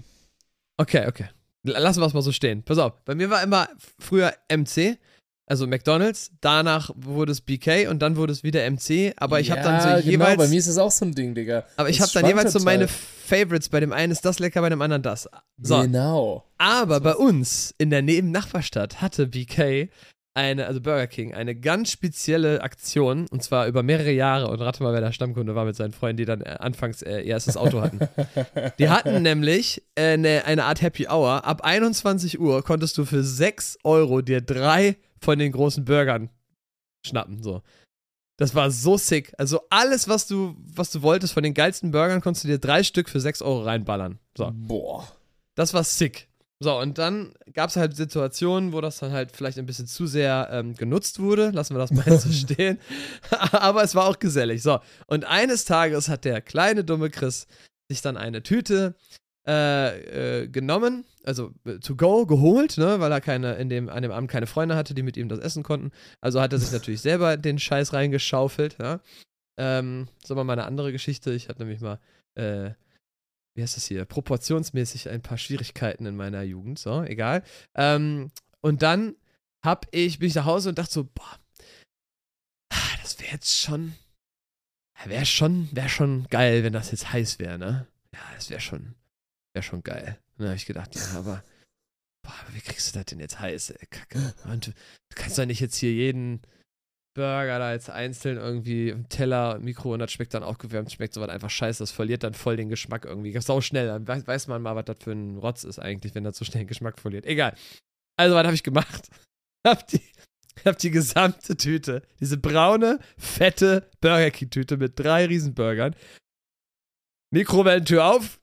Okay, okay. Lassen wir es mal so stehen. Pass auf, bei mir war immer früher MC, also McDonalds, danach wurde es BK und dann wurde es wieder MC, aber ich ja, habe dann so genau, jeweils. bei mir ist es auch so ein Ding, Digga. Aber ich habe dann jeweils so meine Favorites. Bei dem einen ist das lecker, bei dem anderen das. So. Genau. Aber bei uns in der Nebennachbarstadt hatte BK eine, also Burger King, eine ganz spezielle Aktion und zwar über mehrere Jahre. Und rate mal, wer der Stammkunde war mit seinen Freunden, die dann äh, anfangs äh, ihr erstes Auto hatten. die hatten nämlich äh, eine, eine Art Happy Hour. Ab 21 Uhr konntest du für 6 Euro dir drei von den großen Burgern schnappen. So. Das war so sick. Also alles, was du, was du wolltest von den geilsten Burgern, konntest du dir drei Stück für 6 Euro reinballern. So. Boah. Das war sick. So, und dann gab es halt Situationen, wo das dann halt vielleicht ein bisschen zu sehr ähm, genutzt wurde. Lassen wir das mal so stehen. Aber es war auch gesellig. So, und eines Tages hat der kleine dumme Chris sich dann eine Tüte äh, äh, genommen, also äh, to go geholt, ne, weil er keine in dem an dem Abend keine Freunde hatte, die mit ihm das essen konnten. Also hat er sich natürlich selber den Scheiß reingeschaufelt. Ja. Ähm, so mal eine andere Geschichte. Ich hatte nämlich mal äh, wie heißt das hier, proportionsmäßig ein paar Schwierigkeiten in meiner Jugend, so, egal. Ähm, und dann hab ich, bin ich nach Hause und dachte so, boah, ah, das wäre jetzt schon, wäre schon, wäre schon geil, wenn das jetzt heiß wäre, ne? Ja, das wäre schon, wäre schon geil. Und dann habe ich gedacht, ja, aber, boah, wie kriegst du das denn jetzt heiß, ey, Kacke? Und du, du kannst doch nicht jetzt hier jeden, Burger da jetzt einzeln irgendwie im Teller, Mikro und das schmeckt dann aufgewärmt, schmeckt sowas einfach scheiße, das verliert dann voll den Geschmack irgendwie. Sau schnell, dann weiß, weiß man mal, was das für ein Rotz ist eigentlich, wenn das so schnell den Geschmack verliert. Egal. Also, was habe ich gemacht? Hab die, hab die gesamte Tüte, diese braune, fette Burger King-Tüte mit drei Riesenburgern, Mikrowellentür auf,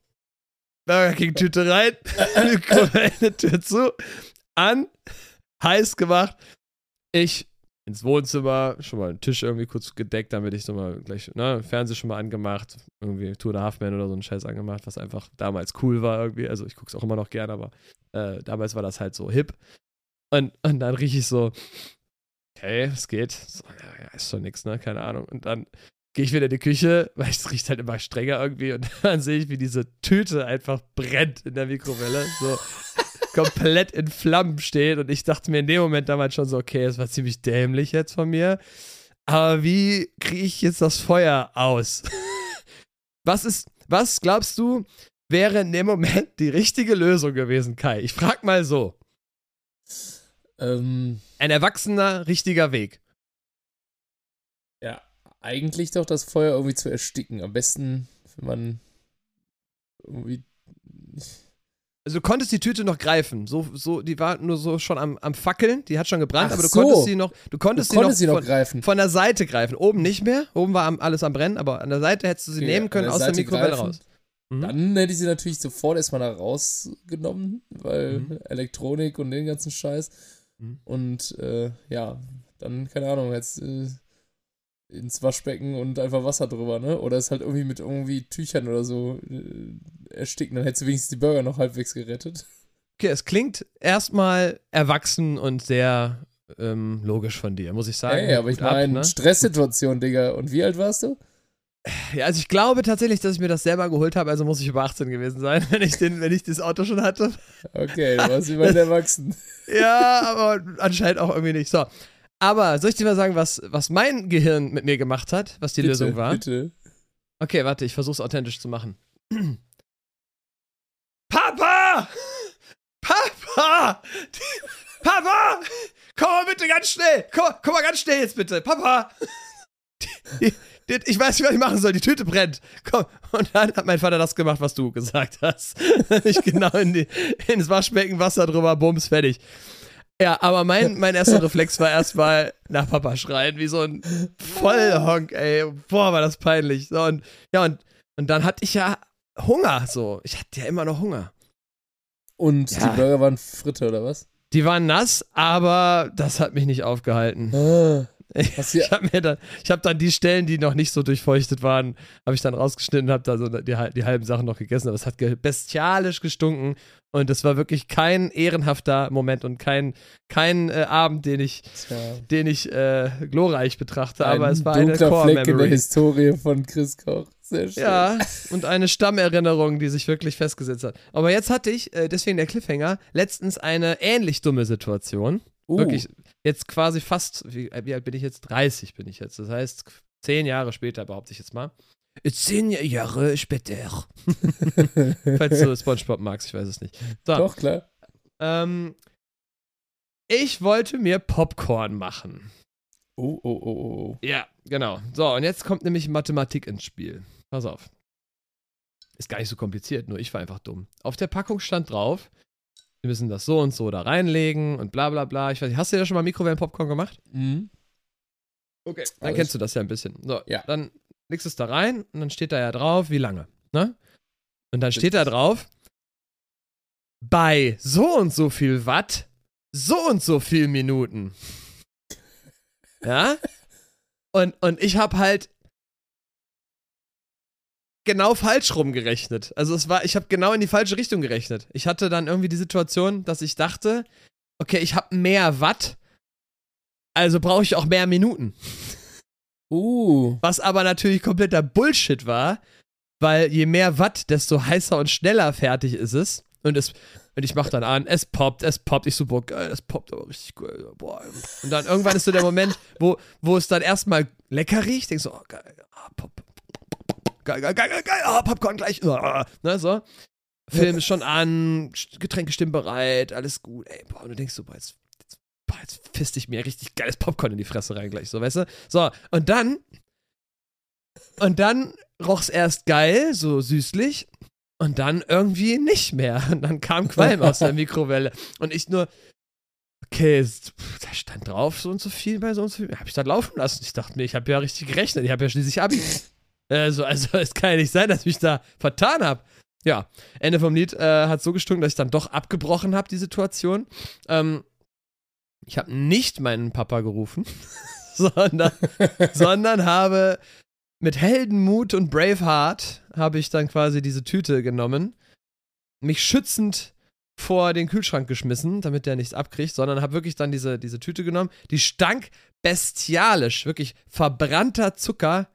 Burger King-Tüte rein, Mikrowellentür zu, an, heiß gemacht. Ich ins Wohnzimmer, schon mal einen Tisch irgendwie kurz gedeckt, damit ich so mal gleich, ne, Fernseher schon mal angemacht, irgendwie Tour the Halfman oder so einen Scheiß angemacht, was einfach damals cool war irgendwie. Also ich gucke es auch immer noch gern, aber äh, damals war das halt so hip. Und, und dann rieche ich so, okay, es geht. So, ja, ist schon nix, ne? Keine Ahnung. Und dann gehe ich wieder in die Küche, weil es riecht halt immer strenger irgendwie und dann sehe ich, wie diese Tüte einfach brennt in der Mikrowelle. So komplett in Flammen steht. Und ich dachte mir in dem Moment damals schon so, okay, das war ziemlich dämlich jetzt von mir. Aber wie kriege ich jetzt das Feuer aus? was ist, was glaubst du, wäre in dem Moment die richtige Lösung gewesen, Kai? Ich frag mal so. Ähm, Ein erwachsener, richtiger Weg. Ja, eigentlich doch das Feuer irgendwie zu ersticken. Am besten, wenn man irgendwie also du konntest die Tüte noch greifen. So, so, die war nur so schon am, am Fackeln, die hat schon gebrannt, Ach aber du so. konntest sie noch, du konntest, du konntest sie, noch, von, greifen. von der Seite greifen. Oben nicht mehr, oben war alles am Brennen, aber an der Seite hättest du sie okay, nehmen können aus Seite der Mikrowelle greifen. raus. Mhm. Dann hätte ich sie natürlich sofort erstmal da rausgenommen, weil mhm. Elektronik und den ganzen Scheiß. Mhm. Und äh, ja, dann, keine Ahnung, jetzt äh, ins Waschbecken und einfach Wasser drüber, ne? Oder es halt irgendwie mit irgendwie Tüchern oder so äh, ersticken, dann hättest du wenigstens die Burger noch halbwegs gerettet. Okay, es klingt erstmal erwachsen und sehr ähm, logisch von dir, muss ich sagen. Ey, aber ich meine, ne? Stresssituation, Digga. Und wie alt warst du? Ja, also ich glaube tatsächlich, dass ich mir das selber geholt habe, also muss ich über 18 gewesen sein, wenn ich, den, wenn ich das Auto schon hatte. Okay, du warst über Erwachsen. ja, aber anscheinend auch irgendwie nicht. So, aber soll ich dir mal sagen, was, was mein Gehirn mit mir gemacht hat, was die bitte, Lösung war? Bitte. Okay, warte, ich versuch's authentisch zu machen. Papa! Papa! Papa! Komm mal bitte ganz schnell! Komm, komm mal ganz schnell jetzt bitte! Papa! Die, die, ich weiß nicht, was ich machen soll. Die Tüte brennt. Komm. Und dann hat mein Vater das gemacht, was du gesagt hast. Nicht genau in die, ins Waschbecken Wasser drüber, bums, fertig. Ja, aber mein, mein erster Reflex war erstmal nach Papa schreien, wie so ein Vollhonk, ey. Boah, war das peinlich. So, und, ja, und, und dann hatte ich ja Hunger, so. Ich hatte ja immer noch Hunger. Und ja. die Burger waren Fritte, oder was? Die waren nass, aber das hat mich nicht aufgehalten. Ah. Ich, ich habe dann, ich habe dann die Stellen, die noch nicht so durchfeuchtet waren, habe ich dann rausgeschnitten und habe da so die, die halben Sachen noch gegessen. Aber es hat bestialisch gestunken und es war wirklich kein ehrenhafter Moment und kein, kein äh, Abend, den ich, den ich äh, glorreich betrachte. Ein aber es war eine Core Fleck in der Historie von Chris Koch. Sehr schön. Ja, und eine Stammererinnerung, die sich wirklich festgesetzt hat. Aber jetzt hatte ich, äh, deswegen der Cliffhanger, letztens eine ähnlich dumme Situation. Uh. Wirklich, jetzt quasi fast, wie, wie alt bin ich jetzt? 30 bin ich jetzt. Das heißt, zehn Jahre später behaupte ich jetzt mal. Zehn Jahre später. Falls du Spongebob magst, ich weiß es nicht. So. Doch, klar. Ähm, ich wollte mir Popcorn machen. Oh, oh, oh, oh, oh. Ja, genau. So, und jetzt kommt nämlich Mathematik ins Spiel. Pass auf. Ist gar nicht so kompliziert, nur ich war einfach dumm. Auf der Packung stand drauf, wir müssen das so und so da reinlegen und bla bla bla. Ich weiß nicht, hast du ja schon mal Mikrowellen-Popcorn gemacht? Mhm. Okay, dann Alles. kennst du das ja ein bisschen. So, ja. dann legst es da rein und dann steht da ja drauf, wie lange, ne? Und dann steht da drauf, bei so und so viel Watt, so und so viel Minuten. Ja? Und, und ich habe halt genau falsch rumgerechnet. Also es war, ich habe genau in die falsche Richtung gerechnet. Ich hatte dann irgendwie die Situation, dass ich dachte, okay, ich habe mehr Watt, also brauche ich auch mehr Minuten. Uh. Was aber natürlich kompletter Bullshit war, weil je mehr Watt, desto heißer und schneller fertig ist es. Und es und ich mach dann an, es poppt, es poppt. Ich so, boah, geil, es poppt aber richtig geil. Boah. Und dann irgendwann ist so der Moment, wo, wo es dann erstmal lecker riecht. Denkst so, oh, geil, ah, pop, geil, geil, geil, geil, ah, Popcorn gleich. Ah, ne, so. Film ist schon an, Getränke stimmen bereit, alles gut. Ey, boah, und du denkst so, boah, jetzt, jetzt, boah, jetzt fist ich mir richtig geiles Popcorn in die Fresse rein gleich, so, weißt du? So, und dann, und dann roch's erst geil, so süßlich. Und dann irgendwie nicht mehr. Und dann kam Qualm aus der Mikrowelle. Und ich nur, okay, da stand drauf so und so viel bei so und so viel. Hab ich da laufen lassen. Ich dachte mir, ich habe ja richtig gerechnet. Ich habe ja schließlich Abi. Also, also, es kann ja nicht sein, dass ich mich da vertan habe. Ja, Ende vom Lied äh, hat so gestunken, dass ich dann doch abgebrochen habe, die Situation. Ähm, ich habe nicht meinen Papa gerufen, sondern, sondern habe mit Heldenmut und Braveheart habe ich dann quasi diese Tüte genommen, mich schützend vor den Kühlschrank geschmissen, damit der nichts abkriegt, sondern habe wirklich dann diese, diese Tüte genommen. Die stank bestialisch, wirklich verbrannter Zucker,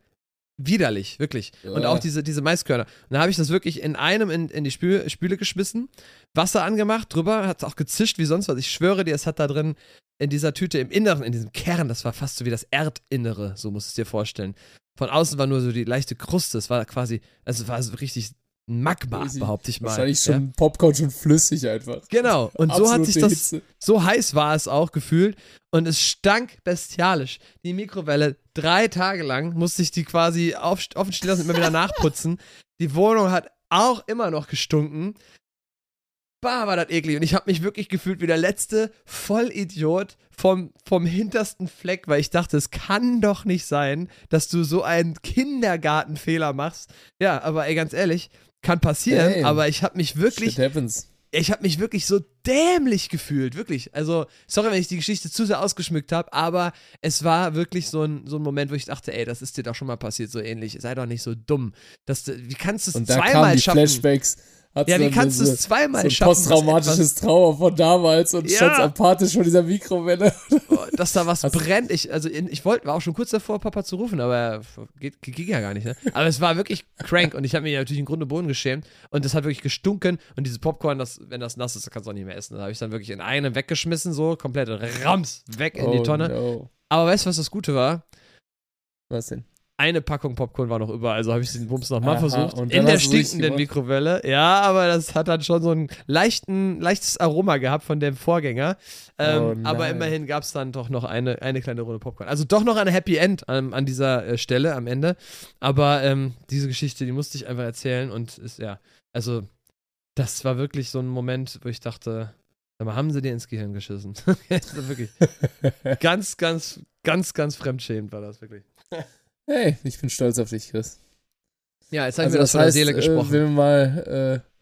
widerlich, wirklich. Ja. Und auch diese, diese Maiskörner. Und dann habe ich das wirklich in einem in, in die Spül, Spüle geschmissen, Wasser angemacht, drüber, hat es auch gezischt wie sonst was. Ich schwöre dir, es hat da drin in dieser Tüte im Inneren, in diesem Kern, das war fast so wie das Erdinnere, so musst du es dir vorstellen. Von außen war nur so die leichte Kruste. Es war quasi, also es war so richtig Magma, behaupte ich mal. Wahrscheinlich schon ja. Popcorn schon flüssig einfach. Genau. Und so hat sich das, Hitze. so heiß war es auch gefühlt. Und es stank bestialisch. Die Mikrowelle, drei Tage lang musste ich die quasi auf, offen stehen lassen und immer wieder nachputzen. Die Wohnung hat auch immer noch gestunken. Bah, war das eklig. Und ich habe mich wirklich gefühlt wie der letzte Vollidiot vom, vom hintersten Fleck, weil ich dachte, es kann doch nicht sein, dass du so einen Kindergartenfehler machst. Ja, aber ey, ganz ehrlich, kann passieren, Damn. aber ich habe mich wirklich. Shit happens. Ich habe mich wirklich so dämlich gefühlt, wirklich. Also, sorry, wenn ich die Geschichte zu sehr ausgeschmückt habe, aber es war wirklich so ein, so ein Moment, wo ich dachte, ey, das ist dir doch schon mal passiert, so ähnlich. Sei doch nicht so dumm. Das, wie kannst du es zweimal schaffen? Flashbacks hat ja, wie kannst du es zweimal so schaffen? Posttraumatisches Trauma von damals und ja. stand apathisch vor dieser Mikrowelle. Dass da was Hast brennt. Ich, also ich wollte, war auch schon kurz davor, Papa zu rufen, aber geht, ging ja gar nicht. Ne? Aber es war wirklich crank und ich habe mir natürlich im Grunde Boden geschämt und das hat wirklich gestunken und dieses Popcorn, das, wenn das nass ist, kannst du auch nicht mehr essen. Da habe ich dann wirklich in einem weggeschmissen, so komplett rams weg in oh, die Tonne. No. Aber weißt du, was das Gute war? Was denn? Eine Packung Popcorn war noch über, also habe ich den Bums nochmal versucht. In der stinkenden Mikrowelle. Ja, aber das hat dann schon so ein leichten, leichtes Aroma gehabt von dem Vorgänger. Ähm, oh aber immerhin gab es dann doch noch eine, eine kleine Runde Popcorn. Also doch noch eine Happy End an, an dieser äh, Stelle am Ende. Aber ähm, diese Geschichte, die musste ich einfach erzählen und ist ja, also das war wirklich so ein Moment, wo ich dachte, aber haben sie dir ins Gehirn geschissen? wirklich. ganz, ganz, ganz, ganz fremdschämend war das wirklich. Hey, ich bin stolz auf dich, Chris. Ja, jetzt haben also wir das, von heißt, der Seele gesprochen. Äh, wenn wir mal äh,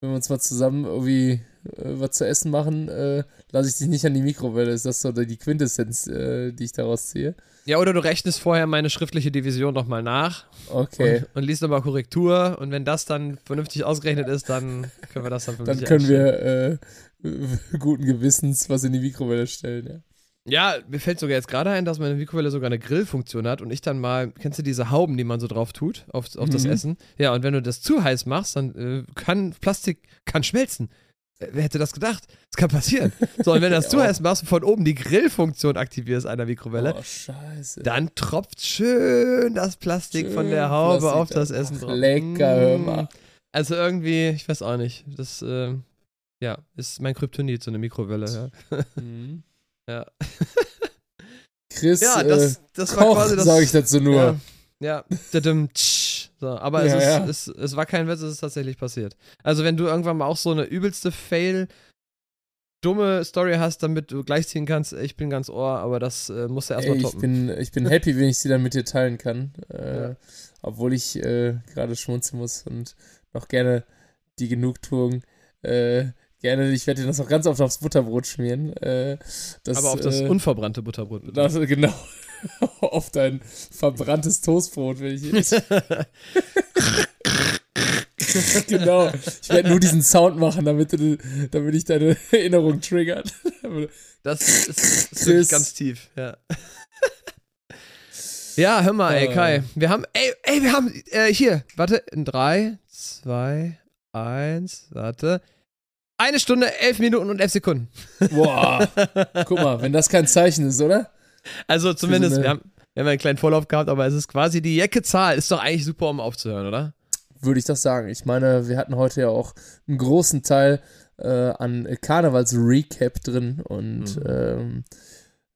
wenn wir uns mal zusammen irgendwie äh, was zu essen machen, äh, lasse ich dich nicht an die Mikrowelle. Ist das so die Quintessenz, äh, die ich daraus ziehe? Ja, oder du rechnest vorher meine schriftliche Division nochmal nach. Okay. Und, und liest nochmal Korrektur. Und wenn das dann vernünftig ausgerechnet ist, dann können wir das dann Dann können wir äh, guten Gewissens was in die Mikrowelle stellen, ja. Ja, mir fällt sogar jetzt gerade ein, dass meine Mikrowelle sogar eine Grillfunktion hat und ich dann mal, kennst du diese Hauben, die man so drauf tut, auf, auf mhm. das Essen? Ja, und wenn du das zu heiß machst, dann äh, kann Plastik kann schmelzen. Wer hätte das gedacht? Das kann passieren. So, und wenn du das zu heiß machst und von oben die Grillfunktion aktivierst einer Mikrowelle, oh, scheiße. dann tropft schön das Plastik schön von der Haube Plastik auf das Essen drauf. Lecker, hör mal. Also irgendwie, ich weiß auch nicht. Das, äh, ja, ist mein Kryptonit, so eine Mikrowelle, ja. Mhm. Ja. Chris, ja, das, äh, das war Koch, quasi das. sage ich dazu nur. Ja, ja. So, aber es, ja, ist, ja. Es, es war kein Witz, es ist tatsächlich passiert. Also, wenn du irgendwann mal auch so eine übelste Fail, dumme Story hast, damit du gleichziehen kannst, ich bin ganz ohr, aber das äh, musst du erstmal toppen. Ich bin, ich bin happy, wenn ich sie dann mit dir teilen kann. Äh, obwohl ich äh, gerade schmunzeln muss und noch gerne die Genugtuung äh, Gerne, ich werde dir das noch ganz oft aufs Butterbrot schmieren. Äh, das, Aber auf das äh, unverbrannte Butterbrot. Bitte. Das, genau. auf dein verbranntes Toastbrot, wenn ich genau. Ich werde nur diesen Sound machen, damit, du, damit ich deine Erinnerung triggert. das ist, ist wirklich ganz tief, ja. ja, hör mal, ey, ah. Kai. Wir haben, ey, ey, wir haben, äh, hier, warte, in drei, zwei, eins, warte. Eine Stunde, elf Minuten und elf Sekunden. Boah. Guck mal, wenn das kein Zeichen ist, oder? Also zumindest, so wir, haben, wir haben einen kleinen Vorlauf gehabt, aber es ist quasi die Jacke-Zahl. Ist doch eigentlich super, um aufzuhören, oder? Würde ich doch sagen. Ich meine, wir hatten heute ja auch einen großen Teil äh, an Karnevals-Recap drin und mhm. ähm,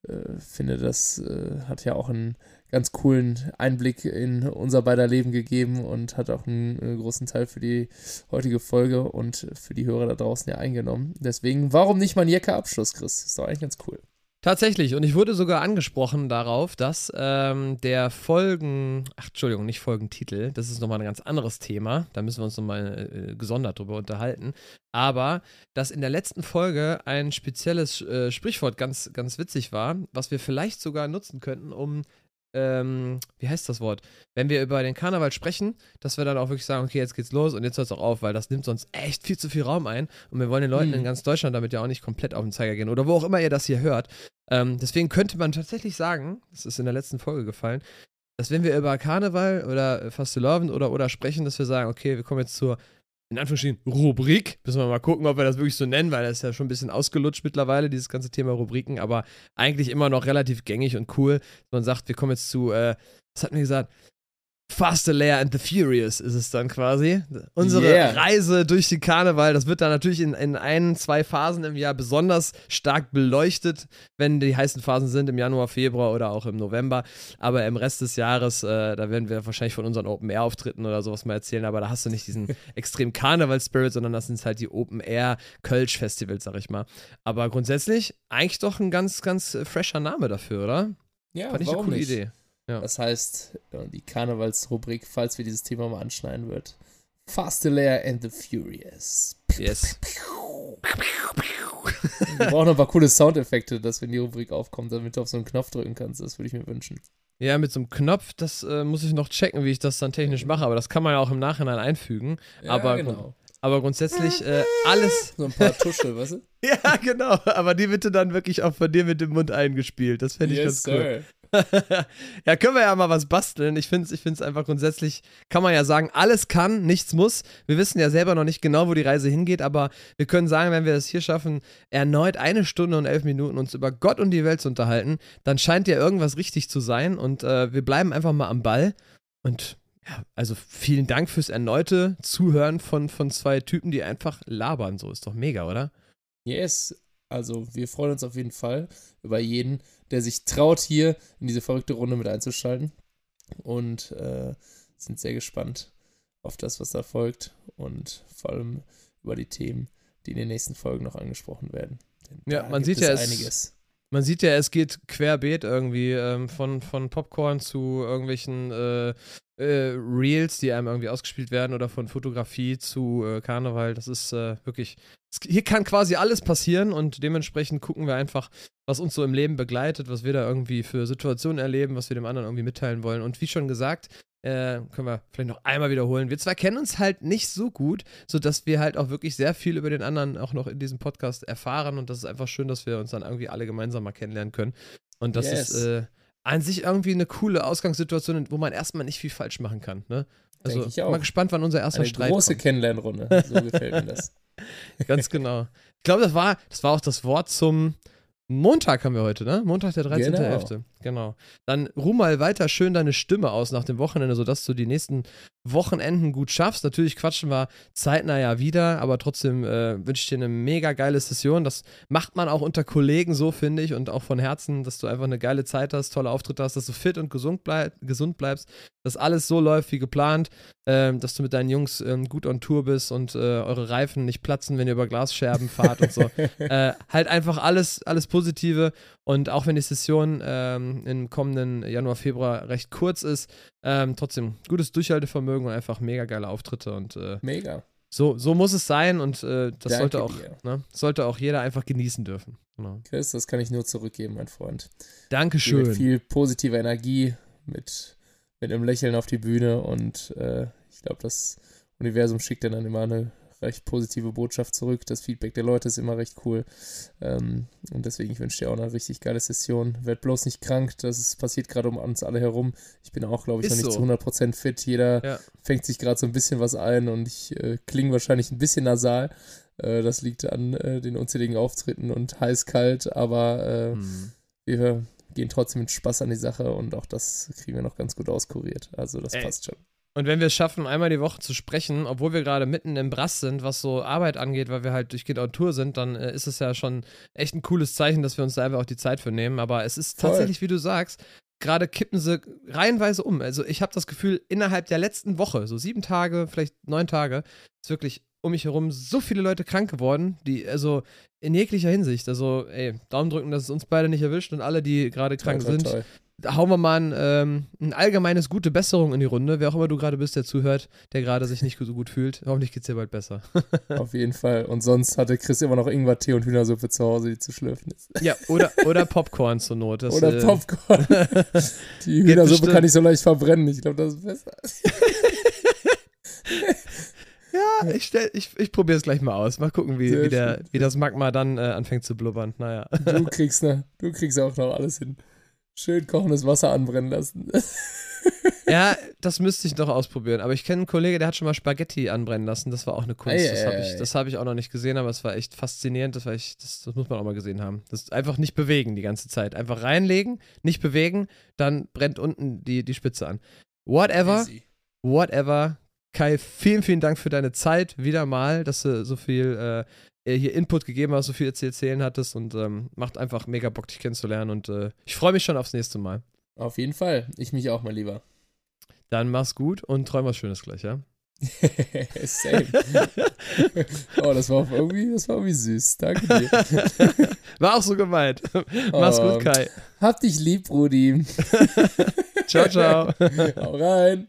äh, finde, das äh, hat ja auch einen ganz coolen Einblick in unser beider Leben gegeben und hat auch einen, einen, großen Teil für die heutige Folge und für die Hörer da draußen ja eingenommen. Deswegen, warum nicht mal ein Jacke-Abschluss, Chris? Ist doch eigentlich ganz cool. Tatsächlich, und ich wurde sogar angesprochen darauf, dass ähm, der Folgen, ach Entschuldigung, nicht Folgentitel, das ist nochmal ein ganz anderes Thema, da müssen wir uns nochmal äh, gesondert drüber unterhalten, aber dass in der letzten Folge ein spezielles äh, Sprichwort ganz, ganz witzig war, was wir vielleicht sogar nutzen könnten, um ähm, wie heißt das Wort? Wenn wir über den Karneval sprechen, dass wir dann auch wirklich sagen, okay, jetzt geht's los und jetzt hört es auch auf, weil das nimmt sonst echt viel zu viel Raum ein und wir wollen den Leuten mhm. in ganz Deutschland damit ja auch nicht komplett auf den Zeiger gehen oder wo auch immer ihr das hier hört. Ähm, deswegen könnte man tatsächlich sagen, das ist in der letzten Folge gefallen, dass wenn wir über Karneval oder Fastelovend oder oder sprechen, dass wir sagen, okay, wir kommen jetzt zur in Anführungsstrichen Rubrik. Müssen wir mal gucken, ob wir das wirklich so nennen, weil das ist ja schon ein bisschen ausgelutscht mittlerweile, dieses ganze Thema Rubriken, aber eigentlich immer noch relativ gängig und cool. Man sagt, wir kommen jetzt zu, äh, was hat mir gesagt? Faster Lair and the Furious ist es dann quasi. Unsere yeah. Reise durch den Karneval, das wird dann natürlich in, in ein, zwei Phasen im Jahr besonders stark beleuchtet, wenn die heißen Phasen sind, im Januar, Februar oder auch im November. Aber im Rest des Jahres, äh, da werden wir wahrscheinlich von unseren Open-Air-Auftritten oder sowas mal erzählen, aber da hast du nicht diesen extrem Karneval-Spirit, sondern das sind halt die Open-Air-Kölsch-Festivals, sag ich mal. Aber grundsätzlich eigentlich doch ein ganz, ganz fresher Name dafür, oder? Ja, Fand ich eine coole nicht? Idee. Ja. Das heißt, die Karnevalsrubrik, falls wir dieses Thema mal anschneiden wird. Fast Lair and the Furious. Yes. Wir brauchen noch ein paar coole Soundeffekte, dass wenn die Rubrik aufkommt, damit du auf so einen Knopf drücken kannst. Das würde ich mir wünschen. Ja, mit so einem Knopf, das äh, muss ich noch checken, wie ich das dann technisch mache, aber das kann man ja auch im Nachhinein einfügen. Ja, aber, genau. aber grundsätzlich äh, alles. So ein paar Tusche, weißt du? ja, genau. Aber die bitte dann wirklich auch von dir mit dem Mund eingespielt. Das fände ich yes, ganz cool. Sir. ja, können wir ja mal was basteln. Ich finde es ich einfach grundsätzlich, kann man ja sagen, alles kann, nichts muss. Wir wissen ja selber noch nicht genau, wo die Reise hingeht, aber wir können sagen, wenn wir es hier schaffen, erneut eine Stunde und elf Minuten uns über Gott und die Welt zu unterhalten, dann scheint ja irgendwas richtig zu sein und äh, wir bleiben einfach mal am Ball. Und ja, also vielen Dank fürs erneute Zuhören von, von zwei Typen, die einfach labern. So ist doch mega, oder? Yes, also wir freuen uns auf jeden Fall über jeden, der sich traut, hier in diese verrückte Runde mit einzuschalten. Und äh, sind sehr gespannt auf das, was da folgt und vor allem über die Themen, die in den nächsten Folgen noch angesprochen werden. Denn ja, man sieht ja, es, einiges. Man sieht ja, es geht querbeet irgendwie ähm, von, von Popcorn zu irgendwelchen äh, äh, Reels, die einem irgendwie ausgespielt werden oder von Fotografie zu äh, Karneval. Das ist äh, wirklich, es, hier kann quasi alles passieren und dementsprechend gucken wir einfach, was uns so im Leben begleitet, was wir da irgendwie für Situationen erleben, was wir dem anderen irgendwie mitteilen wollen. Und wie schon gesagt, äh, können wir vielleicht noch einmal wiederholen. Wir zwei kennen uns halt nicht so gut, sodass wir halt auch wirklich sehr viel über den anderen auch noch in diesem Podcast erfahren und das ist einfach schön, dass wir uns dann irgendwie alle gemeinsam mal kennenlernen können. Und das yes. ist äh, an sich irgendwie eine coole Ausgangssituation, wo man erstmal nicht viel falsch machen kann. Ne? Also ich mal gespannt, wann unser erster eine Streit große kommt. Kennenlernrunde. So gefällt mir das. Ganz genau. Ich glaube, das war, das war auch das Wort zum Montag haben wir heute, ne? Montag, der 13.11. Genau. genau. Dann ruh mal weiter schön deine Stimme aus nach dem Wochenende, sodass du die nächsten Wochenenden gut schaffst. Natürlich quatschen wir zeitnah ja wieder, aber trotzdem äh, wünsche ich dir eine mega geile Session. Das macht man auch unter Kollegen so, finde ich, und auch von Herzen, dass du einfach eine geile Zeit hast, tolle Auftritte hast, dass du fit und gesund, bleib, gesund bleibst, dass alles so läuft wie geplant, äh, dass du mit deinen Jungs äh, gut on Tour bist und äh, eure Reifen nicht platzen, wenn ihr über Glasscherben fahrt und so. Äh, halt einfach alles, alles Positive und auch wenn die Session ähm, im kommenden Januar, Februar recht kurz ist, ähm, trotzdem gutes Durchhaltevermögen und einfach mega geile Auftritte und äh, mega. So, so muss es sein und äh, das Danke sollte auch, ne, sollte auch jeder einfach genießen dürfen. Genau. Chris, das kann ich nur zurückgeben, mein Freund. Dankeschön. Mit viel positiver Energie, mit, mit einem Lächeln auf die Bühne und äh, ich glaube, das Universum schickt dann immer eine recht positive Botschaft zurück. Das Feedback der Leute ist immer recht cool. Ähm, und deswegen, ich wünsche dir auch eine richtig geile Session. Werd bloß nicht krank, das ist, passiert gerade um uns alle herum. Ich bin auch, glaube ich, ist noch nicht so. zu 100% fit. Jeder ja. fängt sich gerade so ein bisschen was ein und ich äh, klinge wahrscheinlich ein bisschen nasal. Äh, das liegt an äh, den unzähligen Auftritten und heiß-kalt, aber äh, mhm. wir gehen trotzdem mit Spaß an die Sache und auch das kriegen wir noch ganz gut auskuriert. Also das Ey. passt schon. Und wenn wir es schaffen, einmal die Woche zu sprechen, obwohl wir gerade mitten im Brass sind, was so Arbeit angeht, weil wir halt durchgehend on Tour sind, dann äh, ist es ja schon echt ein cooles Zeichen, dass wir uns da einfach auch die Zeit für nehmen. Aber es ist tatsächlich, Voll. wie du sagst, gerade kippen sie reihenweise um. Also ich habe das Gefühl, innerhalb der letzten Woche, so sieben Tage, vielleicht neun Tage, ist wirklich um mich herum so viele Leute krank geworden, die, also in jeglicher Hinsicht. Also, ey, Daumen drücken, dass es uns beide nicht erwischt und alle, die gerade krank toll, sind, toll hauen wir mal ein, ähm, ein, allgemeines gute Besserung in die Runde. Wer auch immer du gerade bist, der zuhört, der gerade sich nicht so gut fühlt. Hoffentlich geht es dir bald besser. Auf jeden Fall. Und sonst hatte Chris immer noch Ingwer-Tee und Hühnersuppe zu Hause, die zu schlürfen ist. Ja, oder, oder Popcorn zur Not. Das, oder äh, Popcorn. die Hühnersuppe kann ich so leicht verbrennen. Ich glaube, das ist besser. Ja, ich, ich, ich probiere es gleich mal aus. Mal gucken, wie, wie, der, wie das Magma dann äh, anfängt zu blubbern. Naja. Du kriegst, ne, du kriegst auch noch alles hin. Schön kochendes Wasser anbrennen lassen. ja, das müsste ich noch ausprobieren. Aber ich kenne einen Kollegen, der hat schon mal Spaghetti anbrennen lassen. Das war auch eine Kunst. Ei, das habe ich, hab ich auch noch nicht gesehen, aber es war echt faszinierend. Das, war echt, das, das muss man auch mal gesehen haben. Das einfach nicht bewegen die ganze Zeit. Einfach reinlegen, nicht bewegen, dann brennt unten die, die Spitze an. Whatever. Easy. Whatever. Kai, vielen, vielen Dank für deine Zeit wieder mal, dass du so viel äh, äh, hier Input gegeben hast, so viel zu erzählen hattest und ähm, macht einfach mega Bock, dich kennenzulernen und äh, ich freue mich schon aufs nächste Mal. Auf jeden Fall. Ich mich auch, mein Lieber. Dann mach's gut und träum was Schönes gleich, ja? Same. oh, das war irgendwie, das war irgendwie süß. Danke dir. War auch so gemeint. Mach's oh, gut, Kai. Hab dich lieb, Rudi. ciao, ciao. Hau rein.